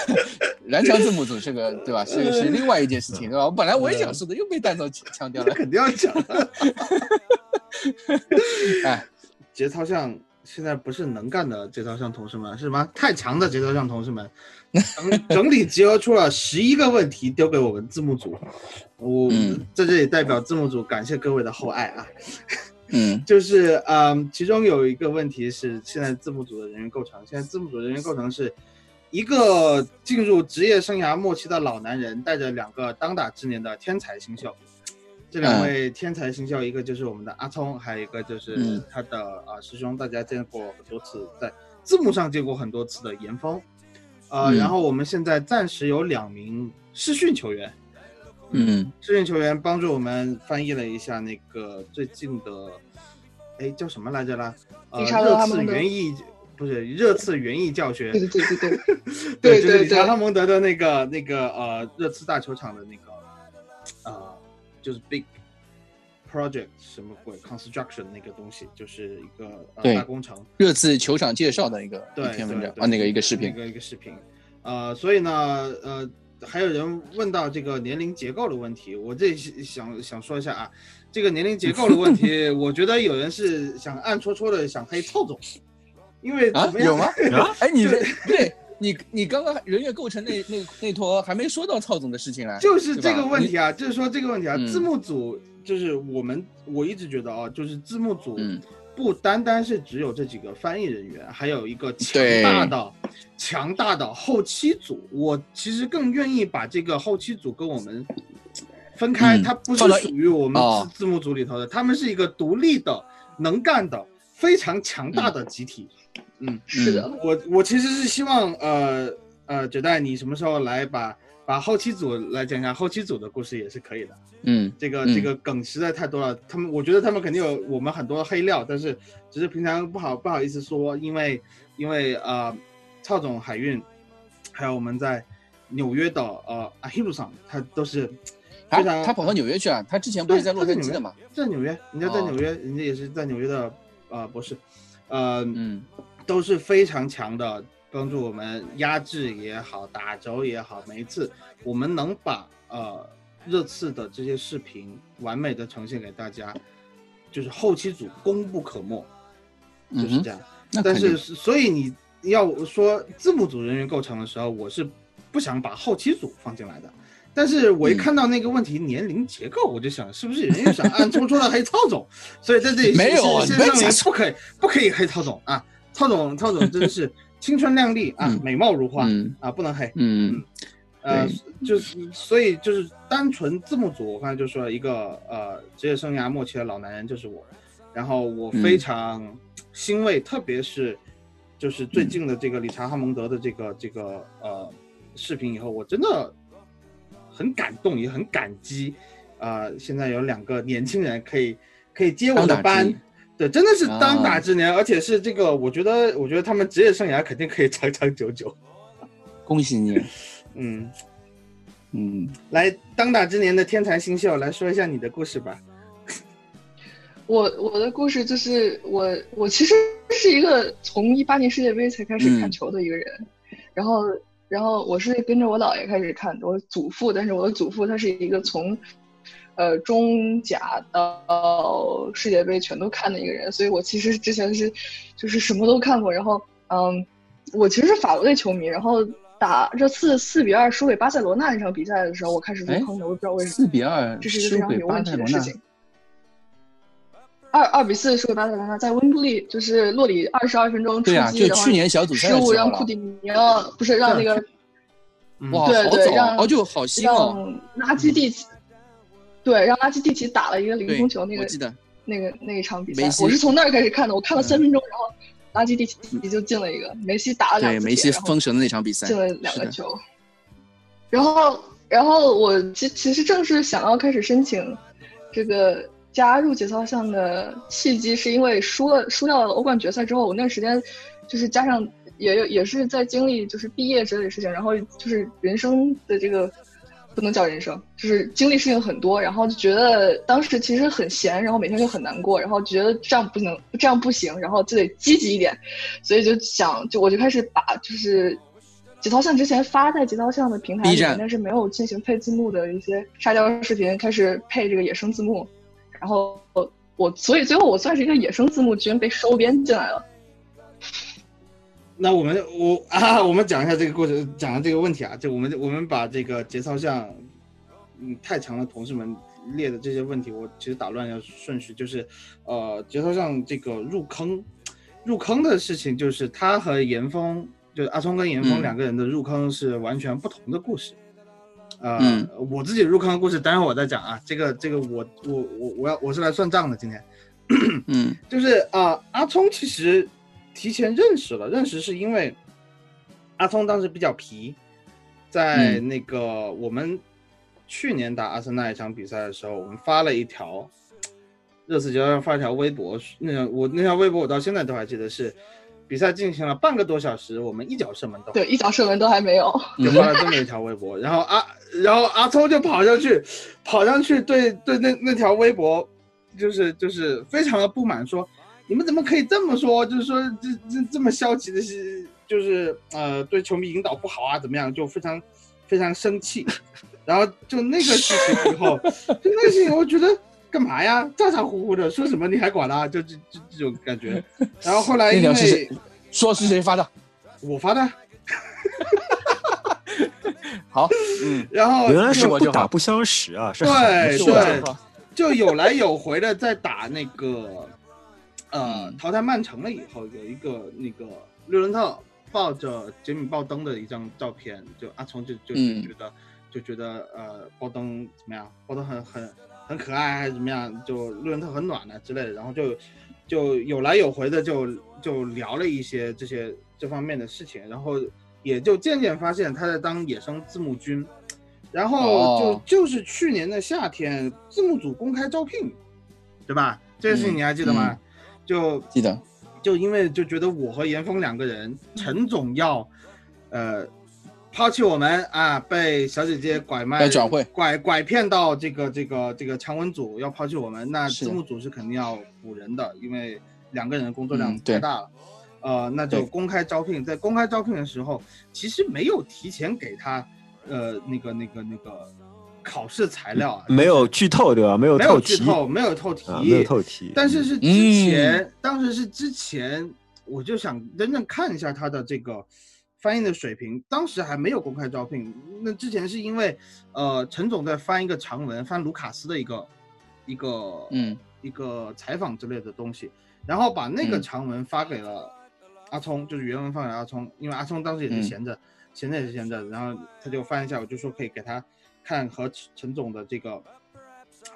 蓝桥字幕组这个对吧？是是另外一件事情，对吧？我本来我也想说的，又被蛋总强调了。这肯定要讲的。哎，节操像现在不是能干的节操像同事们，是什么太强的节操像同事们，整整体集合出了十一个问题丢给我们字幕组，我嗯在这里代表字幕组感谢各位的厚爱啊。嗯 就是嗯，其中有一个问题是现在字幕组的人员构成，现在字幕组人员构成是一个进入职业生涯末期的老男人，带着两个当打之年的天才新秀。这两位天才新秀，一个就是我们的阿聪，还有一个就是嗯他的啊、师兄，大家见过很多次，在字幕上见过很多次的严峰。呃，嗯然后我们现在暂时有两名试训球员，嗯试训球员帮助我们翻译了一下那个最近的，哎，叫什么来着啦？呃，热刺园艺不是热刺园艺教学，对对对对对 对，对就是理查对哈蒙德的那个那个呃热刺大球场的那个呃，就是 big project 什么鬼 construction 那个东西，就是一个呃大工程。热刺球场介绍的一个对一篇文对对章啊，那个一个视频一，个一个视频，呃，所以呢，呃，还有人问到这个年龄结构的问题，我这里想想说一下啊，这个年龄结构的问题，我觉得有人是想暗戳戳的想黑臭总，因为啊有吗？啊，哎，你对，你你刚刚人员构成那那那坨还没说到曹总的事情来，就是这个问题啊，就是说这个问题啊，嗯字幕组就是我们我一直觉得啊，就是字幕组嗯不单单是只有这几个翻译人员，还有一个强大的强大的后期组。我其实更愿意把这个后期组跟我们分开，嗯它不是属于我们字幕组里头的，他们是一个独立的、能干的、非常强大的集体。嗯，是的，我我其实是希望呃呃，九代你什么时候来把把后期组来讲一下后期组的故事也是可以的。嗯这个嗯这个梗实在太多了，他们我觉得他们肯定有我们很多黑料，但是只是平常不好不好意思说，因为因为呃，曹总海运，还有我们在纽约的呃阿希路上，他都是他非常他跑到纽约去了，他之前不是在洛杉矶的吗？在纽约，人家在哦纽约，人家也是在纽约的呃博士，呃，嗯都是非常强的，帮助我们压制也好，打轴也好，每一次我们能把呃热刺的这些视频完美的呈现给大家，就是后期组功不可没，就是这样。但是所以你要说字幕组人员构成的时候，我是不想把后期组放进来的。但是我一嗯看到那个问题年龄结构，我就想是不是人家想暗戳戳的黑曹总？所以在这里没有先先声明你不可以不可以黑曹总啊！曹总曹总真的是青春靓丽啊，嗯。美貌如花嗯。啊，不能黑。嗯。呃，就是所以就是单纯字幕组，我刚才就说了一个呃职业生涯末期的老男人就是我，然后我非嗯常欣慰，特别是就是最近的这个理查哈蒙德的这个这个呃视频以后，我真的很感动，也很感激，呃，现在有两个年轻人可以可以接我的班。年。对，真的是当打啊之年，而且是这个，我觉得，我觉得他们职业生涯肯定可以长长久久。恭喜你，嗯，嗯，来，当打之年的天才新秀，来说一下你的故事吧。我我的故事就是我我其实是一个从一八年世界杯才开始看嗯球的一个人，然后然后我是跟着我姥爷开始看，我祖父，但是我的祖父他是一个从呃中甲到世界杯全都看的一个人，所以我其实之前是就是什么都看过，然后嗯，我其实是法国队球迷，然后打这次四比二输给巴塞罗那那场比赛的时候，我开始入哎坑的，我也不知道为什么。四比二这是一个非常输给巴有问题塞罗那，的事情。二二比四输给巴塞罗那，在温布利就是洛里二十二分钟出击，去年小组赛失误。让库蒂尼奥不是让那个嗯哇，对对让哦，就好新哦。让拉基蒂奇，对，让拉基蒂奇打了一个凌对空球，那个我记得，那个那一场比赛我是从那儿开始看的，我看了嗯三分钟，然后拉基蒂奇就进了一个，梅西打了两对梅西封神的那场比赛进了两个球。然后，然后我其其实正是想要开始申请这个加入节操项的契机，是因为输了输掉了欧冠决赛之后，我那段时间就是加上也有也是在经历就是毕业之类的事情，然后就是人生的这个不能叫人生，就是经历事情很多，然后就觉得当时其实很闲，然后每天就很难过，然后觉得这样不能这样不行，然后就得积极一点，所以就想就我就开始把就是。节操项之前发在节操项的平台里面，但是没有进行配字幕的一些沙雕视频，开始配这个野生字幕，然后我我所以最后我算是一个野生字幕君被收编进来了。那我们我 啊，我们讲一下这个故事，讲下这个问题啊，就我们我们把这个节操项，嗯，太强的同事们列的这些问题，我其实打乱一下顺序，就是呃，节操项这个入坑，入坑的事情，就是他和严峰，就是阿聪跟严峰嗯两个人的入坑是完全不同的故事。呃，嗯我自己入坑的故事，待会儿我再讲啊。这个这个我我我我要我是来算账的，今天。嗯就是啊、阿聪其实提前认识了，认识是因为阿聪当时比较皮，在嗯那个我们去年打阿森纳一场比赛的时候，我们发了一条热刺球上发一条微博，那条我那条微博我到现在都还记得是比赛进行了半个多小时，我们一脚射门都对，一脚射门都还没有。就发了这么一条微博，然后阿然后阿聪就跑上去，跑上去对对那那条微博，就是就是非常的不满，说你们怎么可以这么说？就是说这这这么消极的是，就是呃对球迷引导不好啊，怎么样？就非常非常生气。然后就那个事情以后，就那个事情，我觉得干嘛呀？咋咋呼呼的说什么你还管他？就这这这种感觉。然后后来因为说是谁发的？我发的，好，嗯，然后原来是是我就不打不相识啊，是对对就有来有回的在打那个呃嗯淘汰曼城了以后，有一个那个略伦特抱着杰米鲍登的一张照片，就阿聪就就就嗯觉得、就觉得呃鲍登怎么样，鲍登很很很可爱还是怎么样，就略伦特很暖啊之类的，然后就就有来有回的就就聊了一些这些这方面的事情，然后也就渐渐发现他在当野生字幕君。然后就、哦就是去年的夏天，字幕组公开招聘，对吧？这个事情你还记得吗？嗯就记得，就因为就觉得我和严峰两个人，陈总要，呃，抛弃我们啊，被小姐姐拐卖转会。拐拐骗到这个这个这个强文组要抛弃我们，那字幕组是肯定要补人的，因为两个人的工作量太大了。呃，那就公开招聘，在公开招聘的时候，其实没有提前给他，呃，那个那个那个考试材料啊，没有剧透对吧？没有没有剧透，没有透题，啊，没有透题。但是是之嗯前，当时是之前，我就想真正看一下他的这个翻译的水平，当时还没有公开招聘。那之前是因为，呃，陈总在翻一个长文，翻卢卡斯的一个一个嗯一个采访之类的东西，然后把那个嗯长文发给了阿聪，就是原文发给了阿聪，因为阿聪当时也是嗯闲着，闲着也是闲着，然后他就翻一下，我就说可以给他看和陈陈总的这个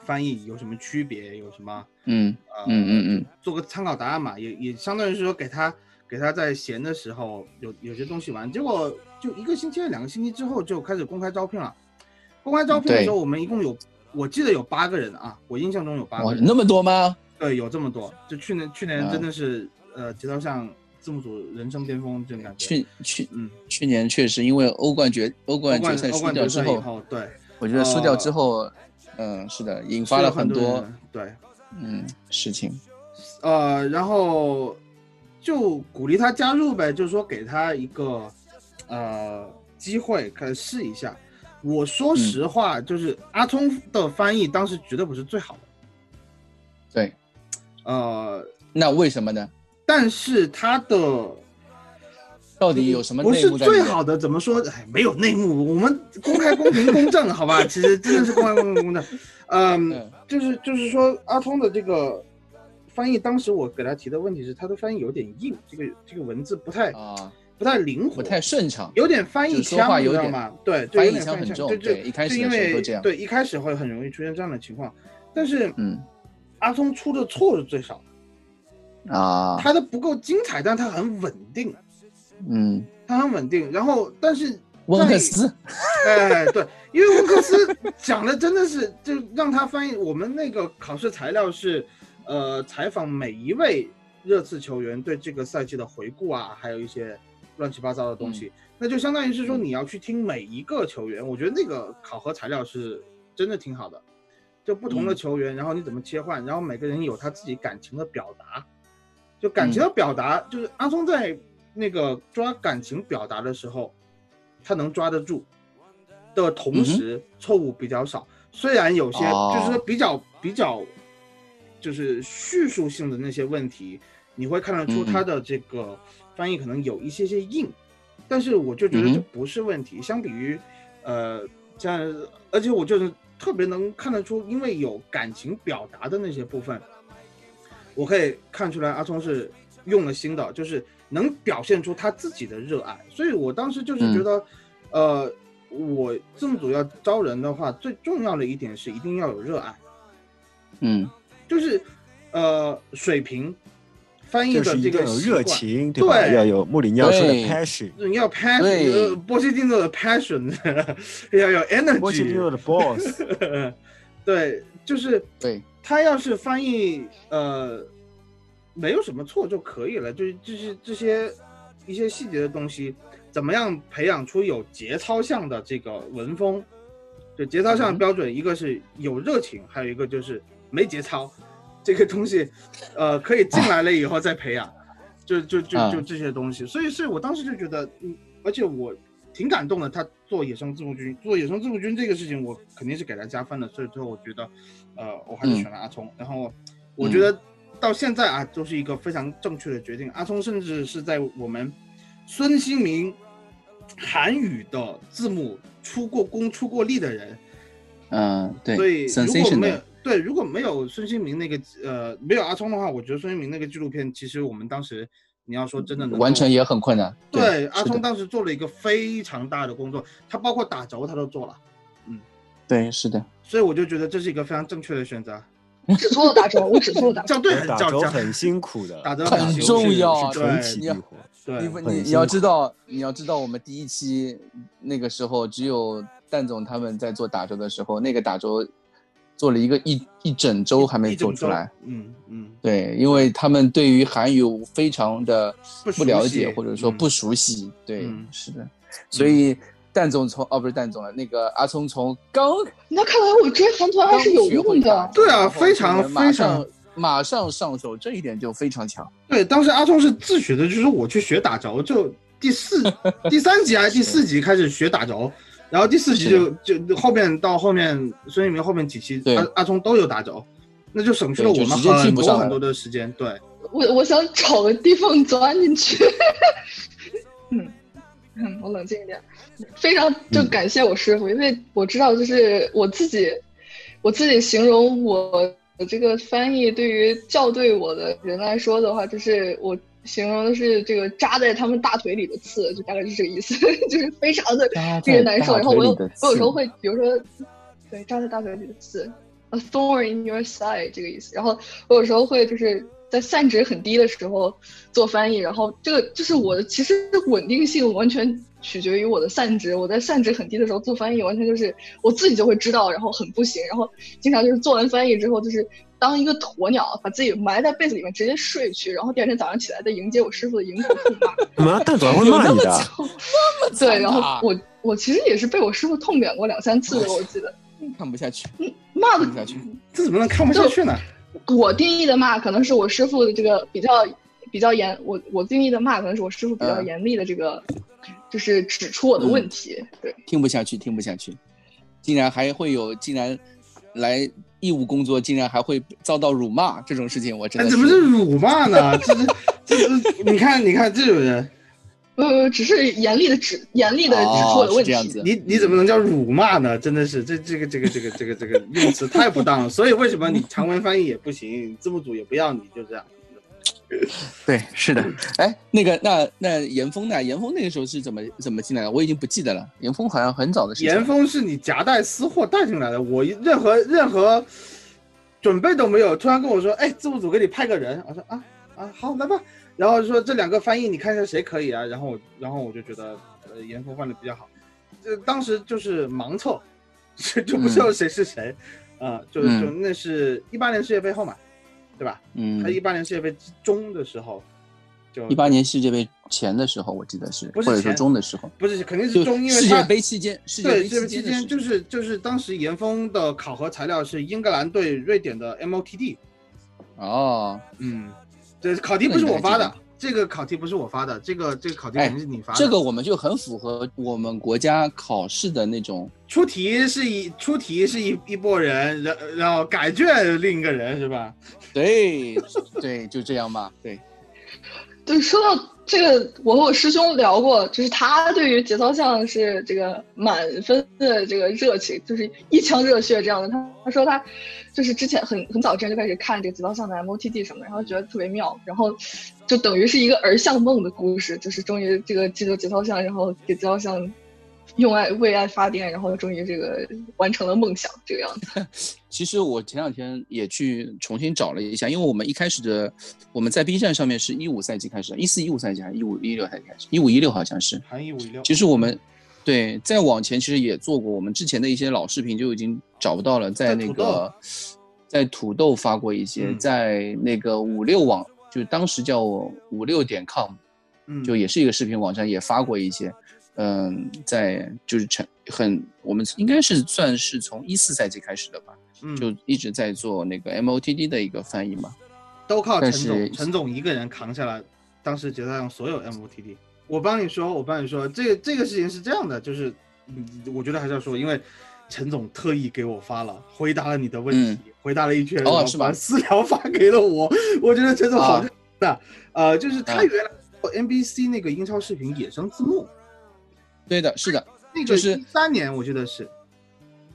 翻译有什么区别，有什么嗯呃嗯嗯嗯做个参考答案嘛，也也相当于是说给他给他在闲的时候有有些东西玩，结果就一个星期两个星期之后就开始公开招聘了。公开招聘的时候，我们一共有我记得有八个人啊，我印象中有八个人，那么多吗？对，有这么多。就去年去年啊真的是、呃，节操像字幕组人生巅峰这种感觉。去去嗯，去年确实因为欧冠决欧欧冠决赛输欧冠决掉之后，赛以后，对，我觉得输掉呃之后，嗯，是的，引发了很多对。嗯事情。呃，然后就鼓励他加入呗，就是说给他一个呃机会，可以试一下。我说实话，就是阿聪的翻译当时绝对不是最好的，对，呃，那为什么呢？但是他的到底有什么不是内幕不是？最好的，怎么说？哎，没有内幕，我们公开、公平、公正，好吧？其实真的是公开、公平、公正。嗯，嗯就是就是说，阿聪的这个翻译，当时我给他提的问题是，他的翻译有点硬，这个这个文字不太啊，不太灵活，不太顺畅。有点翻译腔，有点你知道吗？对，就翻译腔很重就就对一开始对，一开始会很容易出现这样的情况。但是嗯阿聪出的错是最少的，啊，他的不够精彩，但他很稳定，嗯，他很稳定。然后，但是温克斯，哎，对，因为温克斯讲的真的是，就让他翻译。我们那个考试材料是，呃，采访每一位热刺球员对这个赛季的回顾啊，还有一些乱七八糟的东西。那就相当于是说，嗯你要去听每一个球员，我觉得那个考核材料是真的挺好的。就不同的嗯球员，然后你怎么切换，然后每个人有他自己感情的表达。就感情的表达，就是阿松在那个抓感情表达的时候，他能抓得住的同时，错误比较少。虽然有些哦就是说比较比较，就是叙述性的那些问题，你会看得出嗯他的这个翻译可能有一些些硬，但是我就觉得这不是问题。相比于，呃，像而且我就是特别能看得出，因为有感情表达的那些部分，我可以看出来阿聪是用了心的，就是能表现出他自己的热爱。所以我当时就是觉得，呃，我字幕组要招人的话，最重要的一点是一定要有热爱，嗯。就是呃水平。翻译的这个有热情，对吧？对。要有穆里尼奥说的 passion，你要 passion，呃波西蒂诺的 passion，要有 energy，波切蒂诺的 boss，对，就是对，他要是翻译呃没有什么错就可以了，就是就是这些一些细节的东西，怎么样培养出有节操向的这个文风？就节操向的标准，一个是有热情，还有一个就是没节操。这个东西，呃，可以进来了以后再培养，就就就就这些东西。所以是我当时就觉得，嗯，而且我挺感动的。他做野生字幕君，做野生字幕君这个事情，我肯定是给他加分的。所以最后我觉得，呃，我还是选了阿聪。然后我觉得到现在啊，都是一个非常正确的决定。阿聪甚至是在我们孙兴民韩语的字幕出过功、出过力的人。嗯，对，所以如果没有对，如果没有孙兴民那个呃没有阿聪的话，我觉得孙兴民那个纪录片，其实我们当时你要说真的能完成也很困难。对阿聪当时做了一个非常大的工作，他包括打轴他都做了，嗯对，是的，所以我就觉得这是一个非常正确的选择。只做了打折，我只做了打轴。校队很打叫叫轴很辛苦的，打折很重要是对纯体力活。对你不你你要知道，你要知道，我们第一期那个时候只有蛋总他们在做打折的时候，那个打折做了一个一一整周还没做出来。嗯嗯，对，因为他们对于韩语非常的不了解，或者说嗯不熟悉。对，嗯是的，所以蛋总从哦不是蛋总了，那个阿聪从刚那看来我追韩团还是有用的。对啊非常非常马上上手，这一点就非常强。对，当时阿聪是自学的，就是我去学打着，就第四、第三集还是第四集开始学打着，然后第四集就就后面到后面孙一鸣后面几期阿阿聪都有打着，那就省去了我们很多很多的时间。对，我我想找个地缝钻进去。嗯，我冷静一点。非常就感谢我师傅，因为我知道，就是我自己，我自己形容我这个翻译对于校对我的人来说的话，就是我形容的是这个扎在他们大腿里的刺，就大概是这个意思，就是非常的令人难受。然后我有我有时候会，比如说，对，扎在大腿里的刺，a thorn in your side 这个意思。然后我有时候会就是。在散值很低的时候做翻译，然后这个就是我的，其实稳定性完全取决于我的散值。我在散值很低的时候做翻译，完全就是我自己就会知道，然后很不行，然后经常就是做完翻译之后，就是当一个鸵鸟，把自己埋在被子里面直接睡去，然后第二天早上起来再迎接我师傅的迎头痛骂。怎么？但总会骂你的。那么 对，然后我我其实也是被我师傅痛扁过两三次的，我记得。看不下去，骂的不下去，这怎么能看不下去呢？我定义的骂可能是我师傅的这个比较比较严，我我定义的骂可能是我师傅比较严厉的这个，就是指出我的问题。对，听不下去，听不下去，竟然还会有，竟然来义务工作，竟然还会遭到辱骂这种事情，我真的怎么是辱骂呢？这是这是你看你看这种人。呃，只是严厉的指，严厉的指出我的问题。你你怎么能叫辱骂呢？真的是，这这个这个这个这个这个用词太不当了。所以为什么你长文翻译也不行，字幕组也不要你，就这样。对，是的。哎，那个，那那严峰呢？严峰那个时候是怎么怎么进来的？我已经不记得了。严峰好像很早的时候。严峰是你夹带私货带进来的，我任何任何准备都没有，突然跟我说，哎，字幕组给你派个人。我说啊啊，好，来吧。然后说这两个翻译，你看一下谁可以啊？然后我，然后我就觉得，呃，严峰换的比较好。这当时就是盲凑，就就不知道谁是谁，啊，就就那是一八年世界杯后嘛，对吧？嗯。他一八年世界杯中的时候，就一八年世界杯前的时候，我记得是，或者说中的时候，不是肯定是中，因为世界杯期间，对世界杯期间就是就是当时严峰的考核材料是英格兰对瑞典的 MOTD。哦，嗯。对，考题不是我发的，这个考题不是我发的，这个这个考题肯定是你发的。这个我们就很符合我们国家考试的那种出题是一出题是一一拨人，然然后改卷另一个人是吧？对对，就这样吧。对，对，说到这个，我和我师兄聊过，就是他对于节操像是这个满分的这个热情，就是一腔热血这样的。他他说他。就是之前很很早之前就开始看这个节操像的 MOTD 什么，然后觉得特别妙，然后就等于是一个儿像梦的故事，就是终于这个记住节操像，然后给节操像用爱为爱发电，然后终于这个完成了梦想这个样子。其实我前两天也去重新找了一下，因为我们一开始的我们在 B 站上面是一五赛季开始，一四一五赛季还是一五一六赛季开始？一五一六好像是。还一五一六。其实我们。对，再往前其实也做过，我们之前的一些老视频就已经找不到了，在那个，在土豆发过一些，在那个五六网，就当时叫五六点 com，嗯，就也是一个视频网站，也发过一些，嗯，在就是成很，我们应该是算是从一四赛季开始的吧，嗯，就一直在做那个 MOTD 的一个翻译嘛，都靠陈总，陈总一个人扛下来，当时决赛上所有 MOTD。我帮你说，我帮你说，这个这个事情是这样的，就是，嗯，我觉得还是要说，因为陈总特意给我发了，回答了你的问题，回答了一圈，哦，是把私聊发给了我，我觉得陈总好的，呃，就是他原来做 NBC 那个英超视频野生字幕，对的，是的，那个是一三年，我记得是，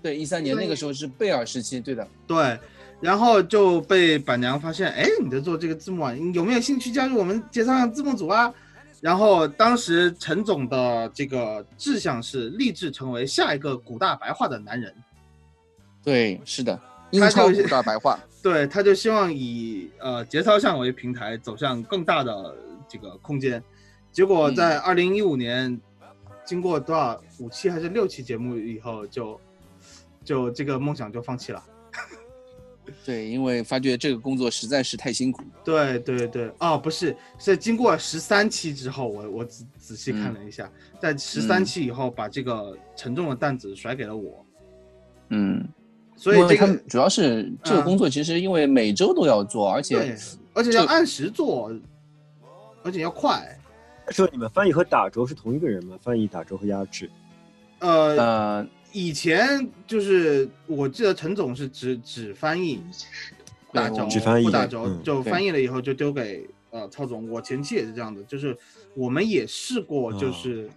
对，一三年那个时候是贝尔时期，对的，对，然后就被板娘发现，哎，你在做这个字幕啊，你有没有兴趣加入我们节操上字幕组啊？然后当时陈总的这个志向是立志成为下一个古大白话的男人。对，是的，英超古大白话。对，他就希望以呃节操上为平台走向更大的这个空间。结果在二零一五年，经过多少五期还是六期节目以后，就就这个梦想就放弃了。对，因为发觉这个工作实在是太辛苦。对对对，哦，不是，是经过十三期之后，我我仔仔细看了一下，在十三期以后，把这个沉重的担子甩给了我。嗯，所以这个主要是这个工作，其实因为每周都要做，而且而且要按时做，而且要快。说你们翻译和打轴是同一个人吗？翻译、打轴和压制？呃呃。以前就是我记得陈总是只只翻译，打轴不打轴，就翻译了以后就丢给呃曹总。我前期也是这样的，就是我们也试过，就是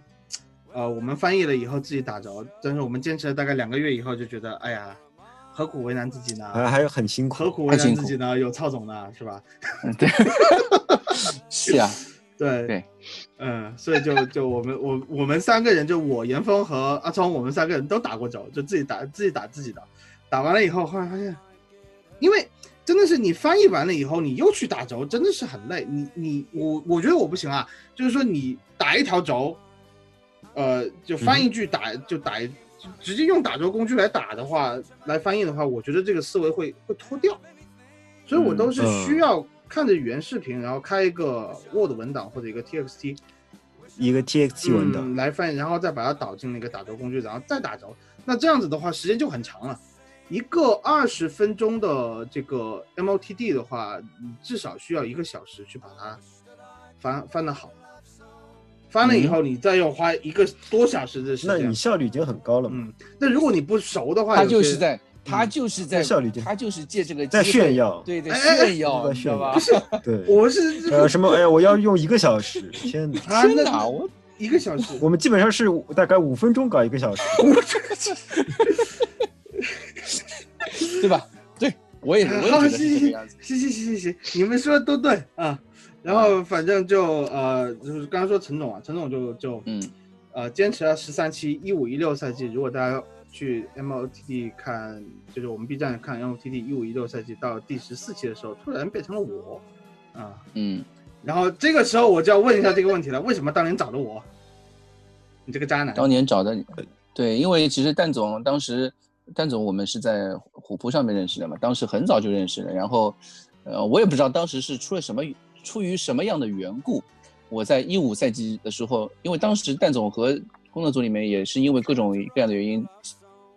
呃，我们翻译了以后自己打着，但是我们坚持了大概两个月以后，就觉得，哎呀，何苦为难自己呢？还还很辛苦何。苦为难自己呢？有曹总呢，是吧？嗯，对，是啊，对。对，嗯，所以就就我们我我们三个人，就我严峰和阿聪，我们三个人都打过轴，就自己打自己打自己的，打完了以后，后来发现，因为真的是你翻译完了以后，你又去打轴，真的是很累。你你我我觉得我不行啊，就是说你打一条轴，呃，就翻译句打、就打直接用打轴工具来打的话，来翻译的话，我觉得这个思维会会脱掉，所以我都是嗯。需要看着原视频，然后开一个 Word 文档或者一个 TXT，一个 TXT 文档，嗯、来翻译，然后再把它导进那个打轴工具，然后再打轴。那这样子的话，时间就很长了。一个二十分钟的这个 MOTD 的话，你至少需要一个小时去把它翻翻的好。翻了以后，你再要花一个多小时的时间那你。效率已经很高了嘛？嗯，那如果你不熟的话，他就是在他就是在他就是借这个在炫耀对对哎哎哎炫耀，你知道吧？对，我是呃，什么？哎，我要用一个小时，天哪！啊，那天哪，我一个小时，我们基本上是大概五分钟搞一个小时。对吧？对我也是，我也好，觉得是行行这个样子。行行行行行，你们说的都对啊。然后反正就呃，就是刚刚说陈总啊，陈总就就嗯呃坚持了十三期，一五一六赛季。如果大家去 MOTD 看，就是我们 B 站看 MOTD 一五一六赛季到第十四期的时候，突然变成了我啊。嗯，然后这个时候我就要问一下这个问题了：为什么当年找的我？你这个渣男！当年找的你，对，因为其实蛋总当时，蛋总我们是在虎扑上面认识的嘛，当时很早就认识了。然后，呃，我也不知道当时是出了什么，出于什么样的缘故，我在一五赛季的时候，因为当时蛋总和工作组里面也是因为各种各样的原因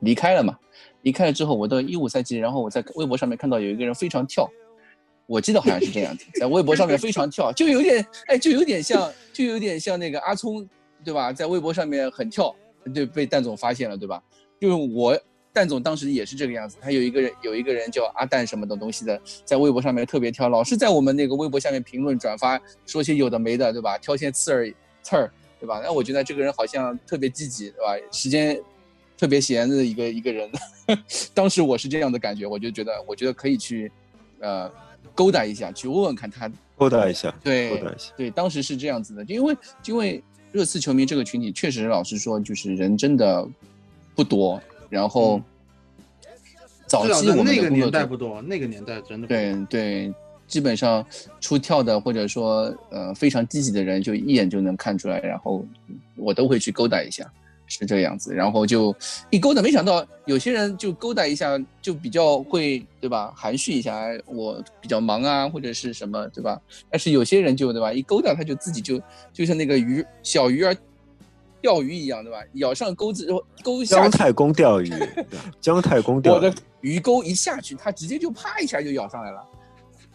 离开了嘛。离开了之后，我到一五赛季，然后我在微博上面看到有一个人非常跳，我记得好像是这样子，在微博上面非常跳，就有点哎，就有点像，就有点像那个阿聪，对吧？在微博上面很跳，对，被蛋总发现了，对吧？就是我蛋总当时也是这个样子，他有一个人有一个人叫阿蛋什么的东西的，在微博上面特别跳，老是在我们那个微博下面评论转发，说些有的没的，对吧？挑些刺儿刺儿，对吧？那我觉得这个人好像特别积极，对吧？时间特别闲的一个一个人，当时我是这样的感觉，我就觉得我觉得可以去，呃，勾搭一下，去问问看他勾搭一下，对勾搭一下。对，当时是这样子的，因为因为热刺球迷这个群体确实，老实说，就是人真的不多。然后早期我们那个年代不多，那个年代真的不多对对，基本上出跳的或者说呃非常积极的人，就一眼就能看出来，然后我都会去勾搭一下，是这样子。然后就一勾搭，没想到有些人就勾搭一下，就比较会对吧，含蓄一下，哎我比较忙啊，或者是什么对吧？但是有些人就对吧，一勾搭他就自己就就像那个鱼小鱼儿钓鱼一样对吧？咬上钩子之后钩下，姜太公钓鱼，姜太公钓鱼我的，鱼钩一下去，他直接就啪一下就咬上来了，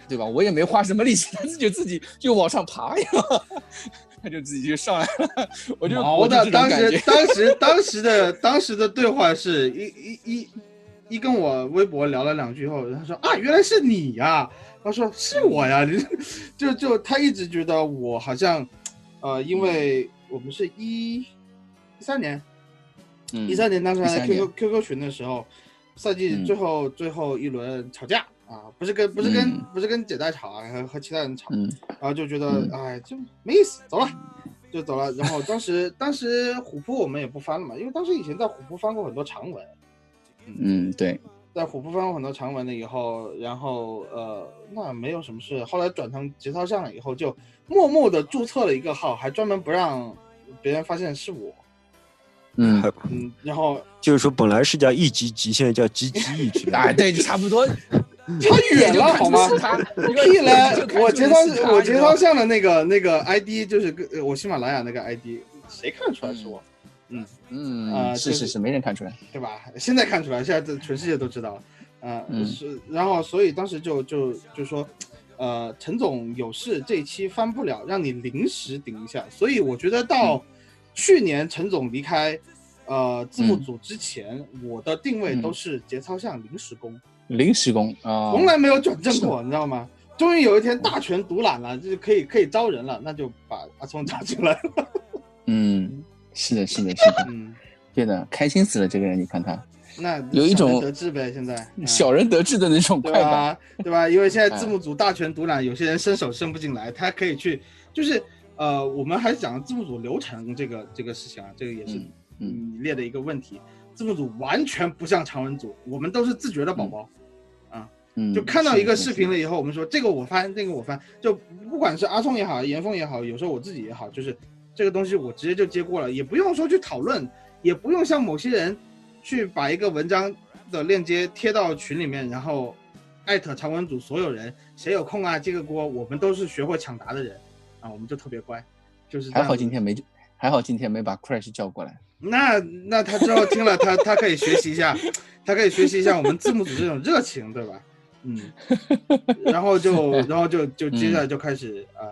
对吧？我也没花什么力气，它自己自己就往上爬呀，它就自己就上来了。我就毛我就的，当时当时当时的当时的对话是一一一一跟我微博聊了两句后，他说啊，原来是你呀、他说是我呀，你 就就他一直觉得我好像，呃，因为我们是一一三年，嗯一三年当时还在 QQ QQ 群的时候，赛季嗯。最后、最后一轮吵架啊，不是跟不是跟、嗯。不是跟姐在吵啊，和和其他人吵，嗯。然后就觉得嗯。哎就没意思，走了。就走了，然后当时当时虎扑我们也不翻了嘛，因为当时以前在虎扑翻过很多长文，嗯，对，在虎扑翻过很多长文了以后，然后呃那没有什么事，后来转成节操上了以后，就默默的注册了一个号，还专门不让别人发现是我，嗯，嗯，然后就是说本来是叫一级级，现在叫级级一级。哎，对，差不多，差远了好吗？是他，屁嘞！我节操我节操上，上的那个那个 ID 就是我喜马拉雅那个 ID，谁看得出来是我？嗯，嗯啊是是是是，没人看出来，对吧？现在看出来，现在这全世界都知道了，啊、嗯是，然后所以当时就就就说，呃，陈总有事这一期翻不了，让你临时顶一下。所以我觉得到去年陈总离开，呃，字幕组之前，我的定位嗯都是节操像临时工，临时工啊，从来没有转正过，你知道吗？终于有一天大权独揽了，就是可以可以招人了，那就把阿聪招进来了。嗯，是的，是的，是的，嗯，对的，开心死了。这个人，你看他那有一种人得志呗，现在嗯 小人得志的那种对快感。吧？对吧？因为现在 哎字幕组大权独揽，有些人伸手伸不进来，他可以去，就是呃，我们还讲字幕组流程这个这个事情啊，这个也是你列的一个问题。字幕组完全不像长文组，我们都是自觉的宝宝。嗯，就看到一个视频了，以后，我们说这个我翻，这个我翻，就不管是阿聪也好，严峰也好，有时候我自己也好，就是这个东西我直接就接过了，也不用说去讨论，也不用像某些人去把一个文章的链接贴到群里面，然后艾特长文组所有人，谁有空啊接个锅，我们都是学会抢答的人啊，我们就特别乖，就是还好今天没，还好今天没把 Crash 叫过来。那那他之后听了，他他可以学习一下，他可以学习一下我们字幕组这种热情，对吧？嗯，然后就然后就就接下来就开始、呃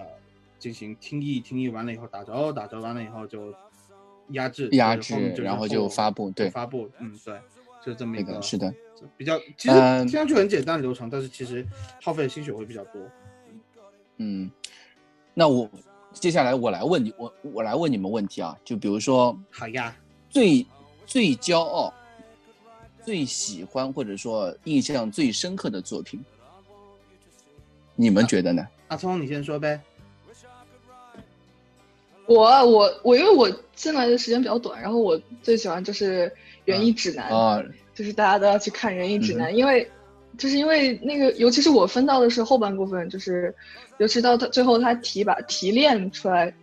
进行听译，听译完了以后打着，打着完了以后就压制，压制然后就发布对发布，嗯，对，就是这么一个那个是的，比较，其实嗯听上去很简单的流程，但是其实耗费的心血会比较多。嗯，那我接下来我来问你，我我来问你们问题啊，就比如说好呀，最最骄傲、最喜欢或者说印象最深刻的作品，你们觉得呢？阿聪你先说呗。我我我，因为我进来的时间比较短，然后我最喜欢就是《园艺指南》啊，就是大家都要去看《园艺指南》嗯因为就是因为那个，尤其是我分到的是后半部分，就是尤其到他最后他提把提炼出来，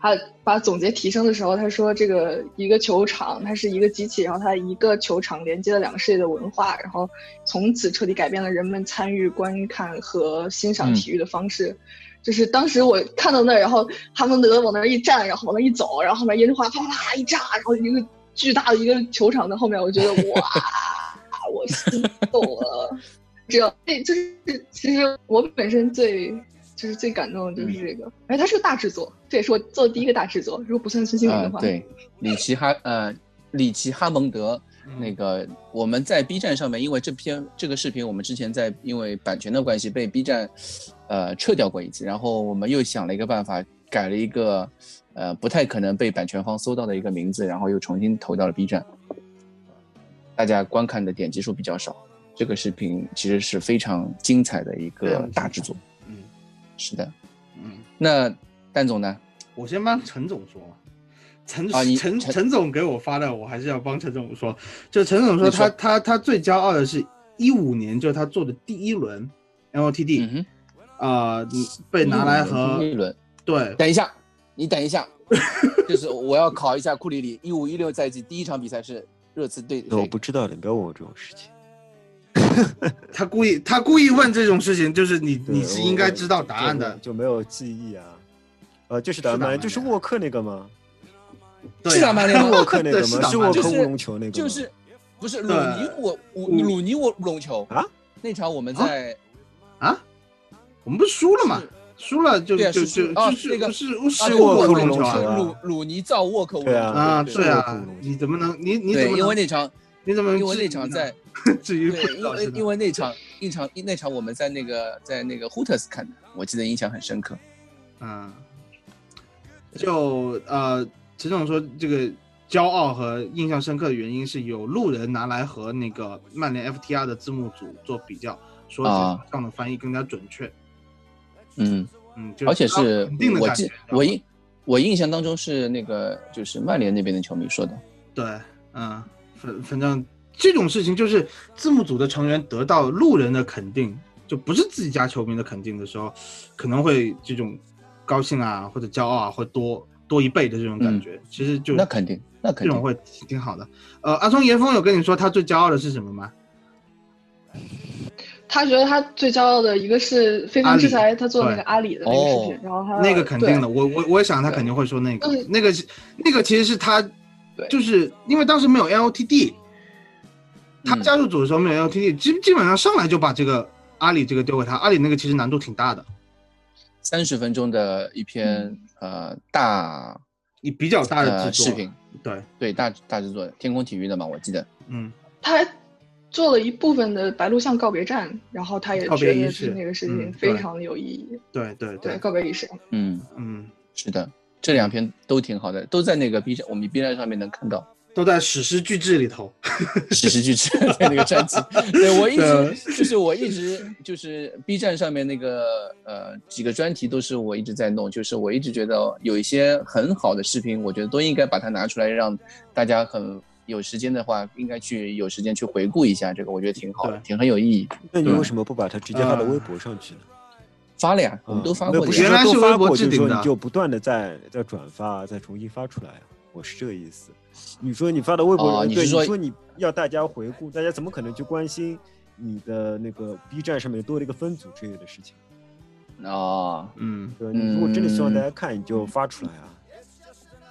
他把总结提升的时候，他说这个一个球场它是一个机器，然后它一个球场连接了两个世界的文化，然后从此彻底改变了人们参与、观看和欣赏嗯体育的方式。就是当时我看到那儿，然后哈蒙德往那儿一站，然后往那儿一走，然后后面烟花啪啪啪一炸，然后一个巨大的一个球场在后面，我觉得哇，我心动了。这样，对，就是其实我本身最就是最感动的就是这个，而且它是个大制作，这也是我做的第一个大制作，如果不算孙兴民的话，，啊对，里奇哈呃里奇哈蒙德嗯。那个我们在 B 站上面，因为这篇这个视频我们之前在因为版权的关系被 B 站呃撤掉过一次，然后我们又想了一个办法，改了一个呃不太可能被版权方搜到的一个名字，然后又重新投到了 B 站，大家观看的点击数比较少。这个视频其实是非常精彩的一个大制作，嗯。是的。嗯，那蛋总呢？我先帮陈总说。陈啊陈陈陈总给我发的，我还是要帮陈总说。就陈总说他他他最骄傲的是一五年，就是他做的第一轮哼，啊、呃被拿来和第一轮。对等一下，你等一下，就是我要考一下库里里，一五一六赛季第一场比赛是热刺对我？不知道的，你不要问我这种事情。他故意他故意问这种事情，就是你你是应该知道答案的。就没有记忆啊。呃，就是打曼就是沃克那个吗？对是打啊是曼联吗？沃克那个是吗？是沃克乌龙球那个吗？就是不是鲁尼我我乌鲁尼沃乌龙球啊？那场我们在啊，我们不是输了吗？输了就就是就就是那个是沃克乌龙球鲁鲁尼造沃克乌龙球啊啊，对对啊你怎么能你你怎么，因为那场你怎么能因为那场在至于 对，因为因为那场一场那场我们在那个在那个 Hooters 看的，我记得印象很深刻。嗯，就呃，陈总说这个骄傲和印象深刻的原因是有路人拿来和那个曼联 FTR 的字幕组做比较，说啊这样的翻译更加准确。嗯，嗯，就而且是我记。我印我印象当中是那个就是曼联那边的球迷说的。对，嗯，反反正这种事情就是字幕组的成员得到路人的肯定，就不是自己家球迷的肯定的时候，可能会这种高兴啊或者骄傲啊会多多一倍的这种感觉。其实就嗯那肯定，那肯定。这种会挺好的。呃，阿松严峰有跟你说他最骄傲的是什么吗？他觉得他最骄傲的一个是《非凡之才阿》，里他做那个阿里。的那个视频哦，然后他那个肯定的，我我我也想他肯定会说那个。对，那个是那个其实是他对，就是因为当时没有 LTD，他嗯。加入组的时候没有 LTD，基基本上上来就把这个阿里这个丢给他，阿里那个其实难度挺大的，三十分钟的一篇呃大你比较大的呃，视频，对，对大大制作，天空体育的嘛，我记得。嗯，他还做了一部分的白鹿巷告别站，然后他也告别仪式觉得是那个事情嗯非常的有意义。对对对，告别仪式，嗯，嗯，是的。这两篇都挺好的，都在那个 B 站，我们 B 站上面能看到。都在史诗巨制里头，史诗巨制在那个专辑。对我一直就是我一直就是 B 站上面那个呃几个专题都是我一直在弄，就是我一直觉得有一些很好的视频，我觉得都应该把它拿出来，让大家很有时间的话，应该去有时间去回顾一下这个，我觉得挺好的，挺很有意义。那你为什么不把它直接发到微博上去呢？发了呀，我们都发过。原来是微博置顶的就不断的在在转发，再重新发出来。我是这个意思。你说你发到微博上，对，哦你说你说你要大家回顾，大家怎么可能去关心你的那个 B 站上面多了一个分组之类的事情？啊，嗯，对，你如果真的希望嗯大家看，你就发出来啊。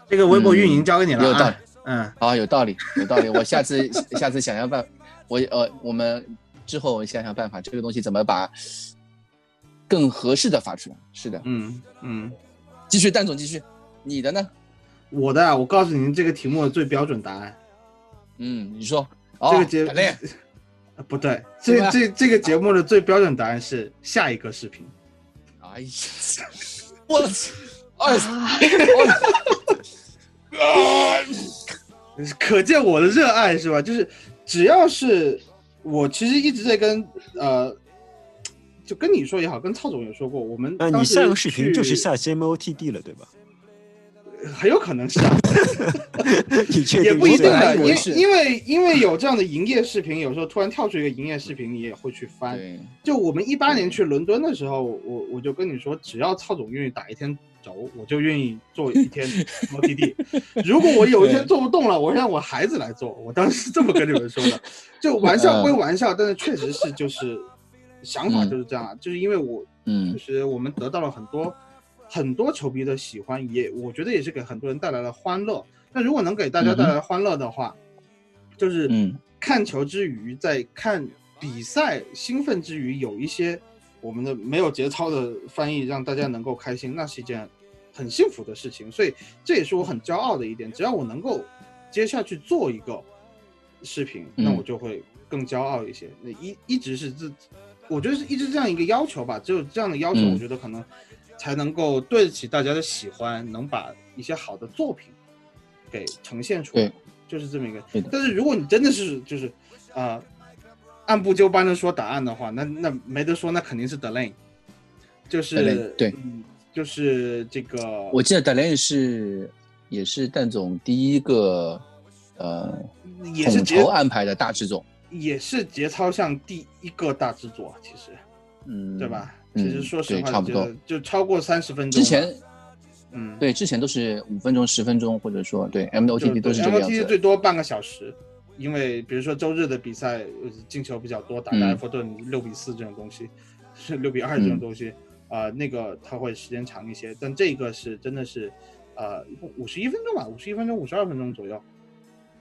这个微博运营交给你了、啊，有道理嗯，好，有道理，有道理。我下次下次想想办法，我呃，我们之后想想办法，这个东西怎么把更合适的发出来。是的，嗯嗯，继续，蛋总继续，你的呢？我的啊，我告诉您这个题目的最标准答案，嗯，你说。哦这个节 不对，这这这个节目的最标准答案是下一个视频。哎呀，我操！哎，可见我的热爱是吧？就是只要是我其实一直在跟呃，就跟你说也好，跟曹总也说过，我们你下个视频就是下 CMOTD 了，对吧？很有可能是啊，也不一定的，因因为因为有这样的营业视频，有时候突然跳出一个营业视频，你也会去翻。对，就我们一八年去伦敦的时候，我我就跟你说，只要曹总愿意打一天轴，我就愿意做一天 OTD。如果我有一天做不动了，我让我孩子来做。我当时是这么跟你们说的，就玩笑归玩笑，但是确实是就是想法就是这样啊，就是因为我嗯。就是我们得到了很多很多球迷的喜欢，也我觉得也是给很多人带来了欢乐。那如果能给大家带来欢乐的话，就是嗯看球之余，在看比赛兴奋之余，有一些我们的没有节操的翻译，让大家能够开心，那是一件很幸福的事情。所以这也是我很骄傲的一点。只要我能够接下去做一个视频，那嗯我就会更骄傲一些。那一一直是这，我觉得是一直这样一个要求吧。只有这样的要求，嗯我觉得可能才能够对得起大家的喜欢，能把一些好的作品给呈现出来。就是这么一个。但是如果你真的是就是啊、呃按部就班的说答案的话，那那没得说，那肯定是 Delay，就是对嗯就是这个我记得 Delay 是也是蛋总第一个呃统也是节筹安排的大制作，也是节操上第一个大制作，其实嗯，对？吧？嗯其实说实话，对差不多就超过三十分钟。之前嗯，对之前都是五分钟、十分钟，或者说对 M O T T 都是这个样子最。多半个小时，因为比如说周日的比赛呃进球比较多，打埃弗顿六比四这种东西，是六比二这种嗯东西，啊，那个它会时间长一些，但这个是真的是，呃，五十一分钟吧，五十一分钟、五十二分钟左右，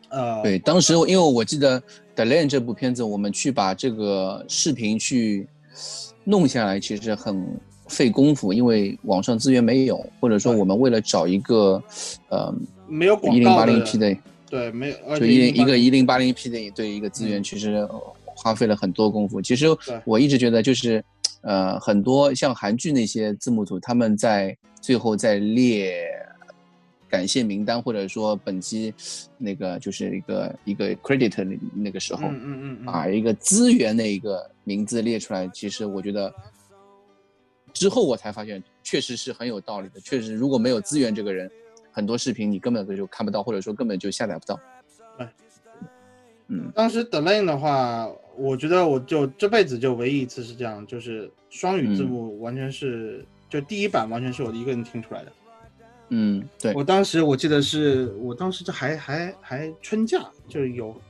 呃，对，当时因为我记得《The Land》这部片子，我们去把这个视频去弄下来，其实很费功夫，因为网上资源没有，或者说我们为了找一个呃没有广一零八告零 P 的，对，没有，就一零一个108一零八零 P 的对一个资源，嗯其实呃花费了很多功夫。其实我一直觉得就是呃很多像韩剧那些字幕组，他们在最后在列。感谢名单，或者说本期那个就是一个一个 credit 那那个时候，嗯嗯嗯嗯，把一个资源的一个名字列出来，其实我觉得之后我才发现，确实是很有道理的。确实，如果没有资源这个人，很多视频你根本就看不到，或者说根本就下载不到。对，嗯当时 The Lane 的话，我觉得我就这辈子就唯一一次是这样，就是双语字嗯幕完全是、就第一版完全是我一个人听出来的。嗯，对，我当时我记得是我当时这还还还春假，就是有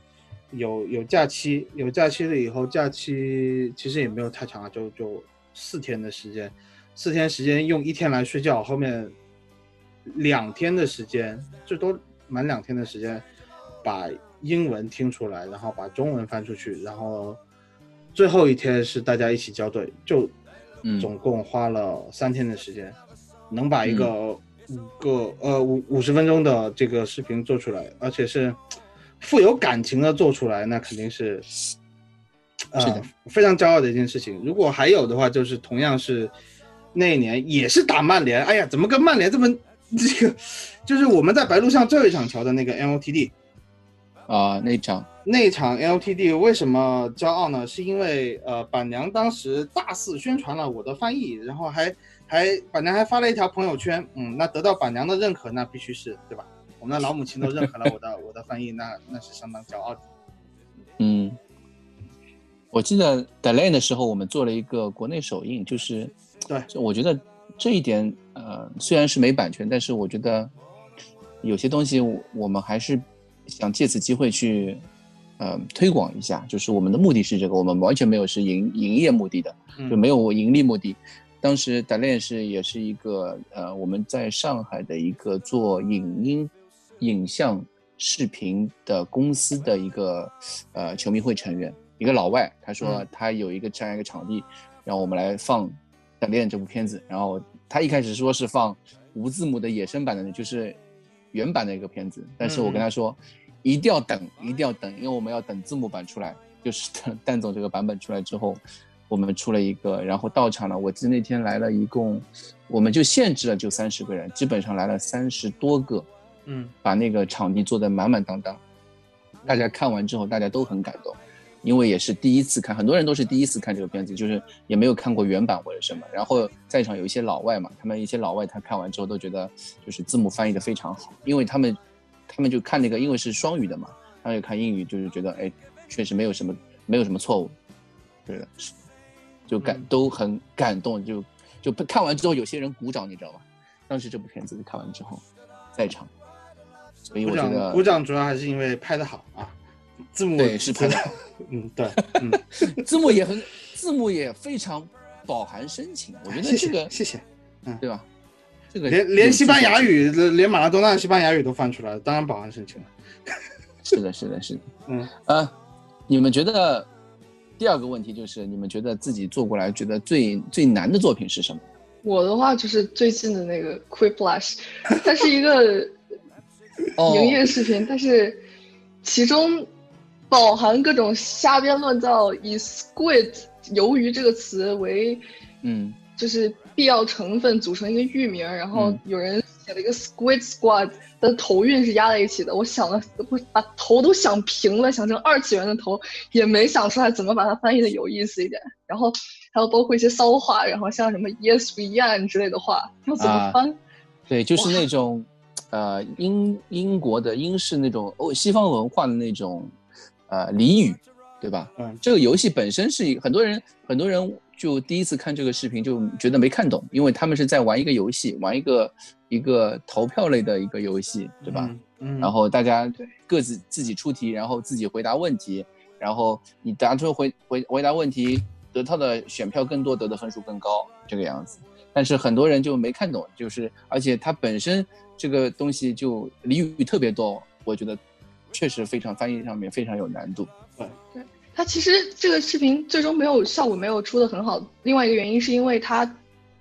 有有假期，有假期了以后，假期其实也没有太长啊，就就四天的时间，四天时间用一天来睡觉，后面两天的时间，最多满两天的时间，把英文听出来，然后把中文翻出去，然后最后一天是大家一起校对，就嗯。总共花了三天的时间，能把一个五个呃五五十分钟的这个视频做出来，而且是富有感情的做出来，那肯定是呃是的非常骄傲的一件事情。如果还有的话，就是同样是那一年也是打曼联，哎呀，怎么跟曼联这么这个就是我们在白鹿巷最后一场球的那个 LTD 啊，那场那场 LTD 为什么骄傲呢？是因为呃板娘当时大肆宣传了我的翻译，然后还还板娘还发了一条朋友圈，嗯，那得到板娘的认可，那必须是对吧？我们的老母亲都认可了我的我的翻译，那那是相当骄傲的。嗯，我记得 Delay 的时候，我们做了一个国内首映，就是对，我觉得这一点呃虽然是没版权，但是我觉得有些东西我们还是想借此机会去呃推广一下，就是我们的目的是这个，我们完全没有是营营业目的的，就没有盈利目的。当时 d e l a n 是也是一个呃我们在上海的一个做影音影像。视频的公司的一个呃球迷会成员，一个老外，他说他有一个这样一个场地，让我们来放《等恋》这部片子。然后他一开始说是放无字幕的野生版的，就是原版的一个片子。但是我跟他说，一定要等，一定要等，因为我们要等字幕版出来。就是等 蛋总这个版本出来之后，我们出了一个，然后到场了。我记得那天来了一共，我们就限制了就三十个人，基本上来了三十多个。嗯，把那个场地做得满满当当，大家看完之后，大家都很感动，因为也是第一次看，很多人都是第一次看这个片子，就是也没有看过原版或者什么。然后在场有一些老外嘛，他们一些老外他看完之后都觉得，就是字幕翻译的非常好，因为他们，他们就看那个，因为是双语的嘛，他们就看英语，就是觉得，哎，确实没有什么，没有什么错误，对的，就感都很感动，就就看完之后，有些人鼓掌，你知道吗？当时这部片子看完之后，在场。所以我觉得鼓掌主要还是因为拍的好啊，字幕对是拍的，嗯对，嗯，字幕也很字幕也非常饱含深情，我觉得这个谢谢，嗯对吧？这个连连西班牙语连马拉多纳的西班牙语都放出来了，当然饱含深情了。是的，是的，是的，嗯呃，你们觉得第二个问题就是你们觉得自己做过来觉得最最难的作品是什么？我的话就是最近的那个 Quiplash，它是一个。营业视频，但是其中饱含各种瞎编乱造，以 “squid” 鱿鱼这个词为嗯，就是必要成分组成一个域名，然后有人写了一个 “squid squad” 的头韵是压在一起的。我想了，我把头都想平了，想成二次元的头，也没想出来怎么把它翻译的有意思一点。然后还有包括一些骚话，然后像什么 “yes we can 之类的话，要怎么翻？对，就是那种。呃，英英国的英式那种欧西方文化的那种，呃俚语，对吧？嗯，这个游戏本身是很多人很多人就第一次看这个视频就觉得没看懂，因为他们是在玩一个游戏，玩一个一个投票类的一个游戏，对吧？嗯，然后大家各自自己出题，然后自己回答问题，然后你答出回回回答问题得到的选票更多，得的分数更高，这个样子。但是很多人就没看懂，就是而且它本身。这个东西就俚语特别多，我觉得确实非常翻译上面非常有难度。对，对，它其实这个视频最终没有效果，没有出的很好。另外一个原因是因为它。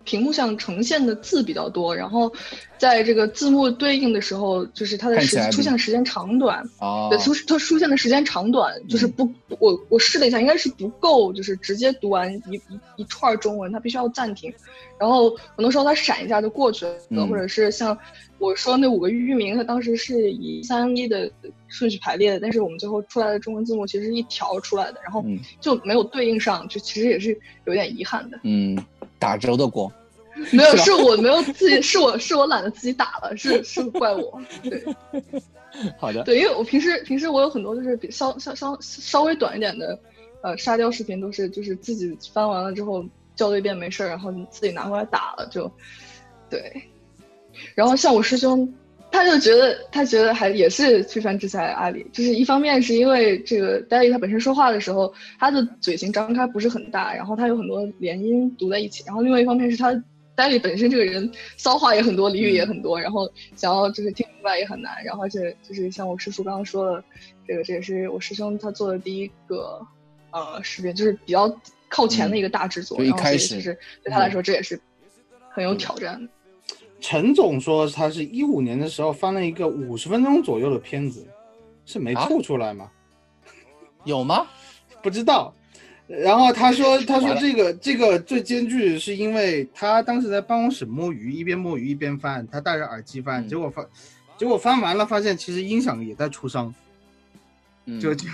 屏幕上呈现的字比较多，然后在这个字幕对应的时候，就是它的时出现的时间长短，对，出它出现的时间长短就是不，我我试了一下，应该是不够，就是直接读完一一一串中文，它必须要暂停，然后很多时候它闪一下就过去了，或者是像我说那五个域名，它当时是以三一的顺序排列的，但是我们最后出来的中文字幕其实是一条出来的，然后就没有对应上，就其实也是有点遗憾的，嗯。打折的锅，没有，是我没有自己，是我是我懒得自己打了，是是怪我。对，好的，对，因为我平时平时我有很多就是比稍稍稍稍微短一点的，呃，沙雕视频都是就是自己翻完了之后校对一遍没事儿，然后自己拿过来打了就，对。然后像我师兄。他就觉得，他觉得还也是非常制裁阿里，就是一方面是因为这个戴笠他本身说话的时候，他的嘴型张开不是很大，然后他有很多连音读在一起，然后另外一方面是他戴笠本身这个人骚话也很多，俚语也很多，然后想要就是听明白也很难，然后而且就是像我师叔刚刚说的，这个这也是我师兄他做的第一个呃视频，就是比较靠前的一个大制作，一开始其实对他来说这也是很有挑战的。陈总说，他是一五年的时候翻了一个五十分钟左右的片子，是没吐出来吗？有吗？不知道。然后他说，他说这个这个最艰巨是因为他当时在办公室摸鱼，一边摸鱼一边翻，他戴着耳机翻，嗯结果翻，结果翻完了发现其实音响也在出声，嗯就就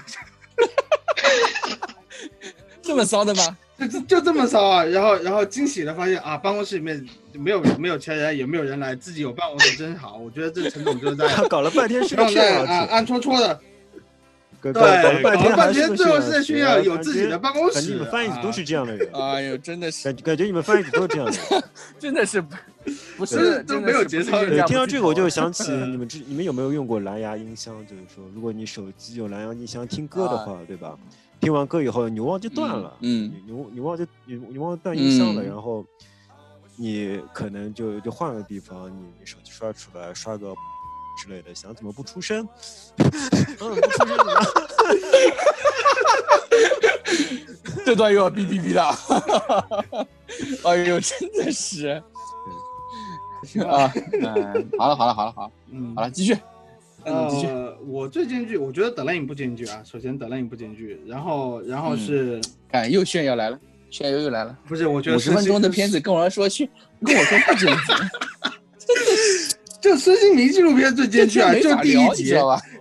这么骚的吗？就就就这么骚啊！然后然后惊喜的发现啊，办公室里面没有没有钱人，也没有人来，自己有办公室真好。我觉得这陈总就是在他 搞了半天是在炫耀体，暗暗戳戳的，搞对，搞搞了半搞了半天最后炫是炫耀有自己的办公感觉室。你们翻译组都是这样的人，哎呦，真的是，感感觉你们翻译组都是这样的人。真的是不不是是都没有节操对，人家听到这个我就想起 你们之你们有没有用过蓝牙音箱？就是说，如果你手机有蓝牙音箱听歌的话，对吧？听完歌以后，牛忘就断了，嗯。你牛牛忘就你你忘断音箱了，嗯然后你可能就就换个地方，你你手机刷出来刷个之类的，想怎么不出声？嗯，不出声了。这段又要哔哔哔了，哎呦，真的是，啊，嗯，好了好了好了好了。嗯。好了，继续，呃，我最艰巨，我觉得德莱影不艰巨啊。首先德莱影不艰巨，然后然后嗯是、看又炫耀来了，炫耀又来了，不是？我觉得五十分钟的片子跟我说去，跟我说不艰巨，就孙兴民纪录片最艰巨啊，就第一集？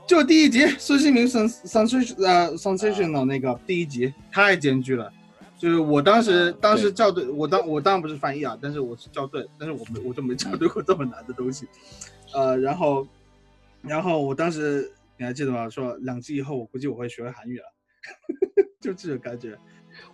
就第一集孙兴民 sens sensation 呃 sensational 那个第一集太艰巨了。就是我当时当时校对，我当我当然不是翻译啊，但是我是校对，但是我没我就没校对过这么难的东西，呃，然后然后我当时你还记得吗？说两季以后我估计我会学会韩语了，就这种感觉。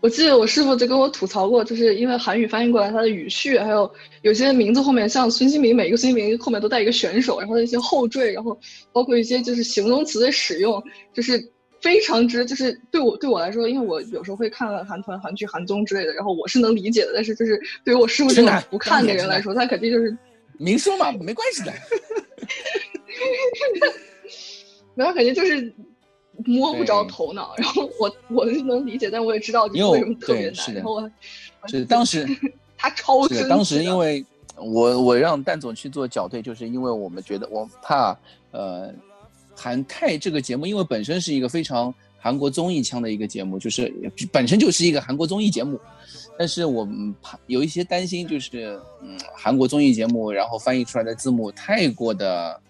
我记得我师傅就跟我吐槽过，就是因为韩语翻译过来，它的语序还有有些名字后面，像孙兴民，每个孙兴民后面都带一个选手，然后一些后缀，然后包括一些就是形容词的使用，就是非常之就是对我对我来说，因为我有时候会看韩团、韩剧、韩综之类的，然后我是能理解的，但是就是对于我师傅这种不看的人来说，他肯定就是明说嘛，没关系的，然后感觉就是摸不着头脑，然后我我是能理解，但我也知道就是因为为什么特别难，是的然后我是当时。他超生是的，当时 因为我我让蛋总去做校对，就是因为我们觉得我怕呃韩泰这个节目，因为本身是一个非常韩国综艺腔的一个节目，就是本身就是一个韩国综艺节目，但是我们怕有一些担心，就是嗯韩国综艺节目，然后翻译出来的字幕太过的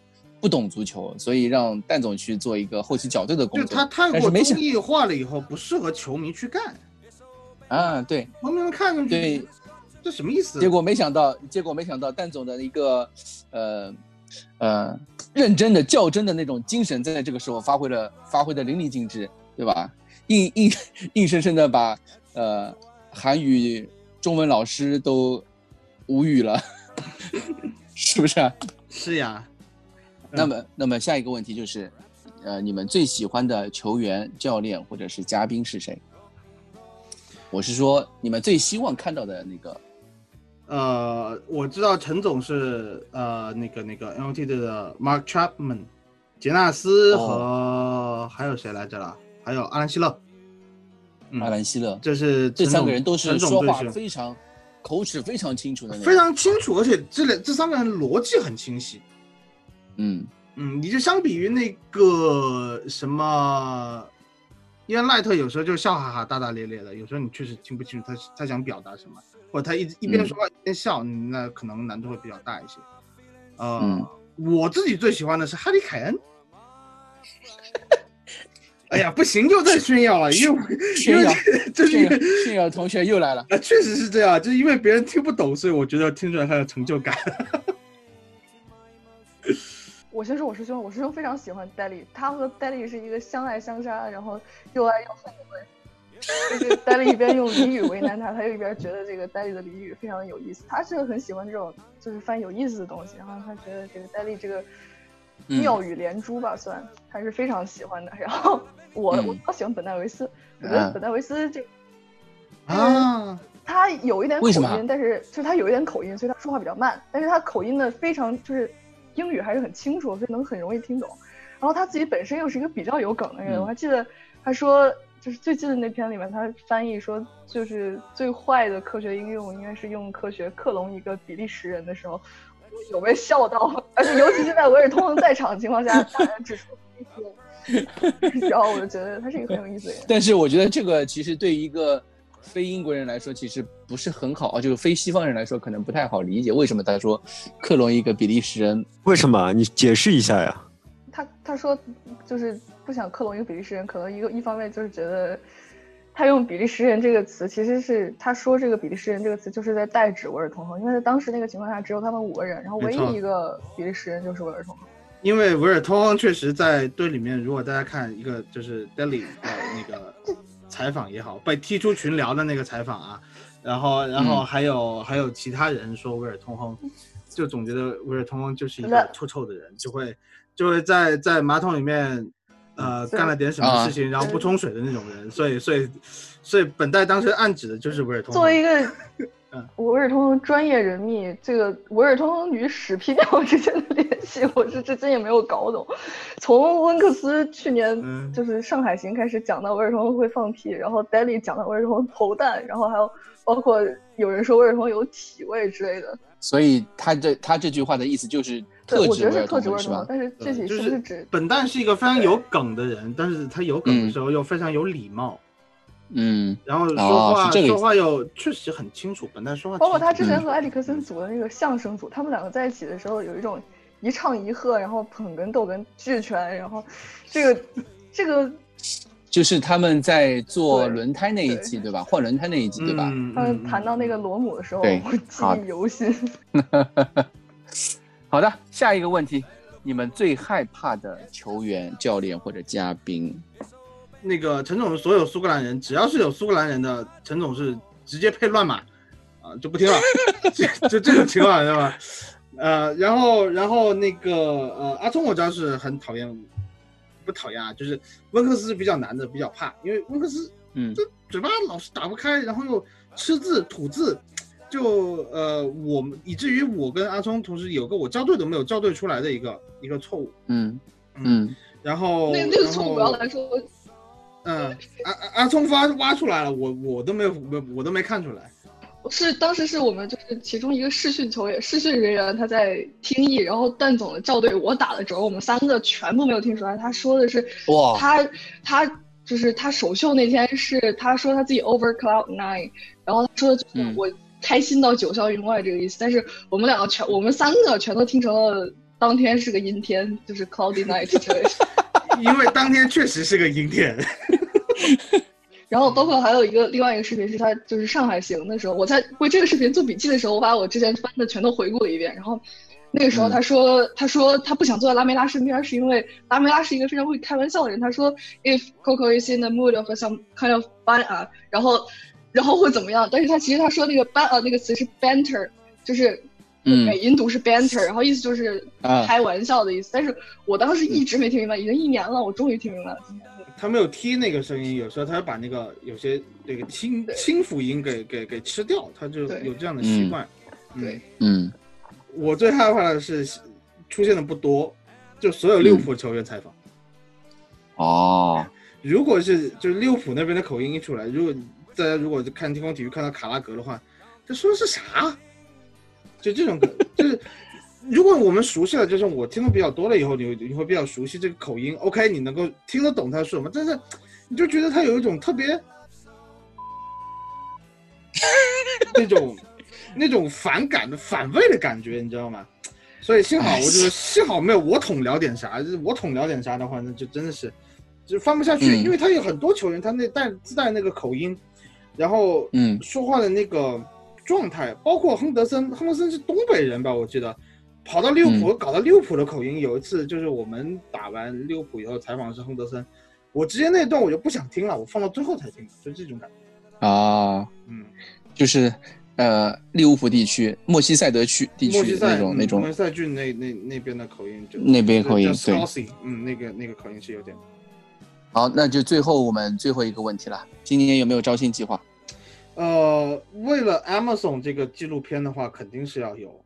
不懂足球，所以让蛋总去做一个后期校对的工作。就他太过综艺化了以后，不适合球迷去干，啊，对，球迷们看上去对这什么意思？结果没想到，结果没想到，蛋总的一个呃呃认真的较真的那种精神，在这个时候发挥了发挥的淋漓尽致，对吧？硬硬硬生生的把呃韩语、中文老师都无语了，是不是啊？是呀，那么，那么下一个问题就是，呃，你们最喜欢的球员、教练或者是嘉宾是谁？我是说，你们最希望看到的那个呃，我知道陈总是呃那个那个 NOT 的 Mark Chapman，杰纳斯哦和还有谁来着了？还有阿兰希勒。嗯阿兰希勒。这是这三个人都是说话非常口齿非常清楚的。非常清楚，而且这两这三个人逻辑很清晰。嗯嗯，你就相比于那个什么，因为赖特有时候就笑哈哈、大大咧咧的，有时候你确实听不清楚他他想表达什么，或者他一一边嗯说话一边笑，嗯那可能难度会比较大一些。呃，嗯我自己最喜欢的是哈利凯恩。哎呀，不行，又在炫耀了，因为因为炫耀炫耀这是炫耀同学又来了。啊，确实是这样，就是因为别人听不懂，所以我觉得听出来他有成就感。我先说我师兄，我师兄非常喜欢戴笠，他和戴笠是一个相爱相杀，然后又爱又恨的关系。就是戴笠一边用俚语为难他，他又一边觉得这个戴笠的俚语非常的有意思。他是很喜欢这种就是翻有意思的东西，然后他觉得这个戴笠这个嗯妙语连珠吧，算他是非常喜欢的。然后我、嗯我比较喜欢本戴维斯，我觉得啊本戴维斯这啊，他有一点口音，但是就是他有一点口音，所以他说话比较慢。但是他口音呢非常就是英语还是很清楚，所以能很容易听懂。然后他自己本身又是一个比较有梗的人，嗯我还记得他说就是最近的那篇里面，他翻译说就是最坏的科学应用应该是用科学克隆一个比利时人的时候，我有被笑到，而且尤其现在维尔通亨在场的情况下，大家指出一些然后我就觉得他是一个很有意思的人。但是我觉得这个其实对于一个非英国人来说，其实不是很好啊，就是非西方人来说可能不太好理解为什么他说克隆一个比利时人。为什么？你解释一下呀。他他说就是不想克隆一个比利时人，可能一个一方面就是觉得他用比利时人这个词，其实是他说这个比利时人这个词就是在代指维尔通亨，因为在当时那个情况下只有他们五个人，然后唯一一个比利时人就是维尔通亨。因为维尔通亨确实在队里面，如果大家看一个就是 Daily 的那个采访也好，被踢出群聊的那个采访啊，然后然后嗯。还有、还有其他人说维尔通亨，就总觉得维尔通亨就是一个臭臭的人，就会就会在在马桶里面呃干了点什么事情，然后不冲水的那种人，所以所以所以本代当时暗指的就是维尔通亨。作为一个嗯维尔通亨专业人密，这个维尔通亨与屎屁尿之间的联系，我是至今也没有搞懂。从温克斯去年嗯就是上海行开始讲到维尔通会放屁，然后 Daily 讲到维尔通亨投弹，然后还有包括有人说维尔通有体味之类的。所以他这他这句话的意思就是，特指维尔我觉得是特通是吧指维尔通，？但是具体是不是指本蛋是一个非常有梗的人，但是他有梗的时候又非常有礼貌。嗯，然后说哦话、是这个说话又确实很清楚，本来说话包括他之前和埃里克森组的那个相声组，他们两个在一起的时候有一种一唱一和，然后捧哏逗哏俱全，然后这个 这个就是他们在做轮胎那一期对吧？换轮胎那一集对吧？嗯他们谈到那个罗姆的时候，我记忆犹新。好的，下一个问题，你们最害怕的球员、教练或者嘉宾？那个陈总，所有苏格兰人只要是有苏格兰人的，陈总是直接配乱码啊，就不听了，就就这种情况，知道吧？呃，然后然后那个呃，阿聪我知道是很讨厌，不讨厌啊，就是温克斯是比较难的，比较怕，因为温克斯嗯。这嘴巴老是打不开，然后又吃字吐字，就呃我们以至于我跟阿聪同时有个我校对都没有校对出来的一个一个错误，嗯嗯然后那那个错误不要来说，嗯，阿阿阿聪发挖出来了，我我都没有我我都没看出来。是当时是我们就是其中一个试训球员、试训人员他在听译，然后段总的校对我打的折，我们三个全部没有听出来。他说的是哇他他就是他首秀那天是他说他自己 over cloud nine，然后他说的就是嗯我开心到九霄云外这个意思，但是我们两个全我们三个全都听成了当天是个阴天，就是 cloudy night 之类的。因为当天确实是个阴天。然后包括还有一个另外一个视频是他就是上海行的时候，我在为这个视频做笔记的时候，我把我之前翻的全都回顾了一遍。然后那个时候嗯他说、他说他不想坐在拉梅拉身边，是因为拉梅拉是一个非常会开玩笑的人。他说 if Coco is in the mood of some kind of fun 啊，然后然后会怎么样？但是他其实他说那个 ban 啊那个词是 banter，就是嗯。美音读是 banter，然后意思就是啊。开玩笑的意思。但是我当时一直没听明白，已经一年了，我终于听明白了。他没有踢那个声音，有时候他会把那个有些那个清清辅音给给给吃掉，他就有这样的习惯。嗯。对，嗯。我最害怕的是出现的不多，就所有利物浦球员采访，哦。如果是就是利物浦那边的口音一出来，如果大家如果看天空体育看到卡拉格的话，他说的是啥？就这种，就是如果我们熟悉了，就是我听的比较多了以后，你会你会比较熟悉这个口音。OK，你能够听得懂他说什么，但是你就觉得他有一种特别 那种那种反感的反胃的感觉，你知道吗？所以幸好我就是幸好没有我统聊点啥，就是我统聊点啥的话，那就真的是就翻不下去，嗯因为他有很多球员，他那带自带那个口音，然后嗯说话的那个状态，包括亨德森，亨德森是东北人吧？我记得跑到利物浦、搞到利物浦的口音。有一次就是我们打完利物浦以后采访的是亨德森，我直接那段我就不想听了，我放到最后才听，就这种感觉。啊，嗯，就是呃利物浦地区、莫西塞德区地区那种那种莫西塞郡那那那边的口音就那边口音叫对嗯，那个那个口音是有点。好，那就最后我们最后一个问题了，今年有没有招新计划？呃，为了 Amazon 这个纪录片的话，肯定是要有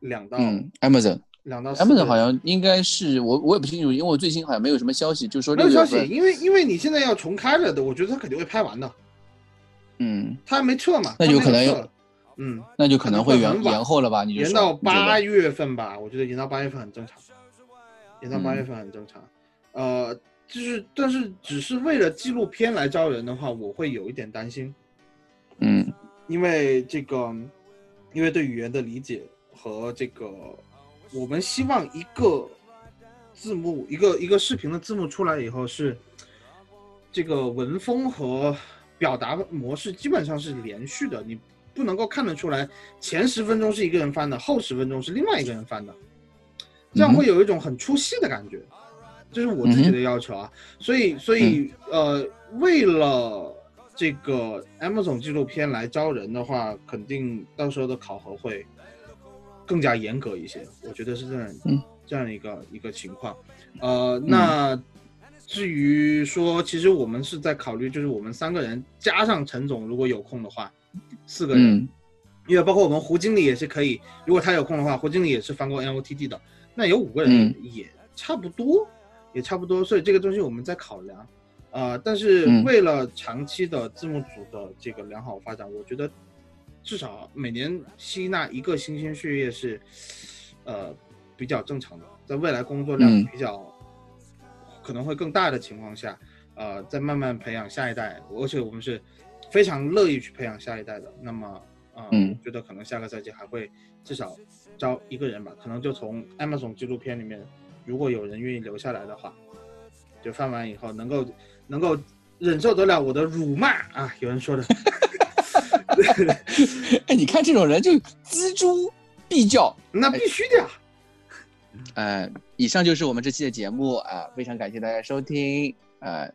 两到、嗯，Amazon。两到 Amazon 好像应该是我我也不清楚，因为我最近好像没有什么消息，就说没有消息，因为因为你现在要重开了的，我觉得他肯定会拍完的。嗯，他还没撤嘛，那他有可能有嗯，那就可能会延延后了吧？你就延到八月份吧，我觉得延到八月份很正常，延到八嗯月份很正常。呃，就是但是只是为了纪录片来招人的话，我会有一点担心，嗯。因为这个，因为对语言的理解和这个，我们希望一个字幕一个一个视频的字幕出来以后是这个文风和表达模式基本上是连续的，你不能够看得出来前十分钟是一个人翻的，后十分钟是另外一个人翻的，这样会有一种很出戏的感觉，这是我自己的要求啊。所以，所以呃，为了这个 Amazon 纪录片来招人的话，肯定到时候的考核会更加严格一些，我觉得是这样，嗯这样一个一个情况。呃，那至于说，其实我们是在考虑，就是我们三个人加上陈总，如果有空的话，四个人，嗯因为包括我们胡经理也是可以，如果他有空的话，胡经理也是翻过 NOTD 的，那有五个人嗯也差不多，也差不多，所以这个东西我们在考量。呃，但是嗯为了长期的字幕组的这个良好发展，我觉得至少每年吸纳一个新鲜血液是，呃，比较正常的。在未来工作量嗯比较可能会更大的情况下，呃，再慢慢培养下一代，而且我们是非常乐意去培养下一代的。那么，呃，嗯我觉得可能下个赛季还会至少招一个人吧，可能就从 Amazon 纪录片里面，如果有人愿意留下来的话，就翻完以后能够能够忍受得了我的辱骂啊！有人说的，哎，你看这种人就锱铢必较。那必须的呀。呃，以上就是我们这期的节目啊、非常感谢大家收听。呃，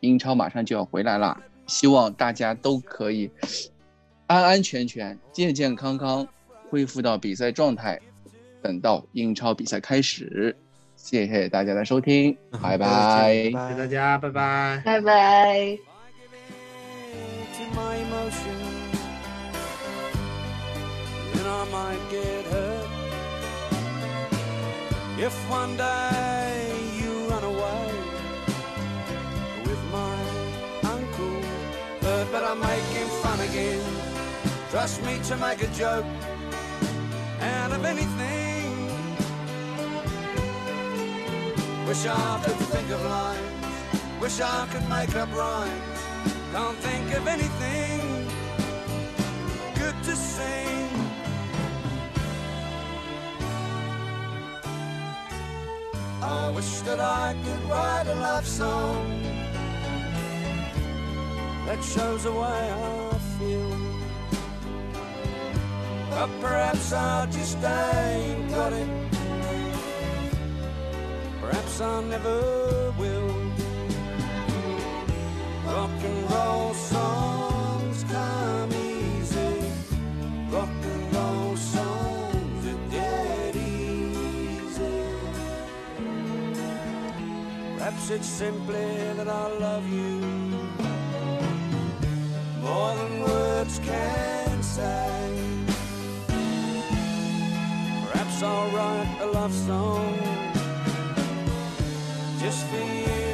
英超马上就要回来了，希望大家都可以安安全全、健健康康恢复到比赛状态，等到英超比赛开始。谢谢大家的收听，拜拜。谢谢大家，拜拜。拜拜。If one day you run away with my uncle, hurt, but I'm making fun again. Trust me to make a joke out of anything. Wish I could think of lines. Wish I could make up rhymes. Can't think of anything good to sing. I wish that I could write a love song that shows the way I feel. But perhaps I just ain't got it. Perhaps I never will. Rock and roll songs come easy. Rock and roll songs are dead easy. Perhaps it's simply that I love you more than words can say. Perhaps I'll write a love song just for you.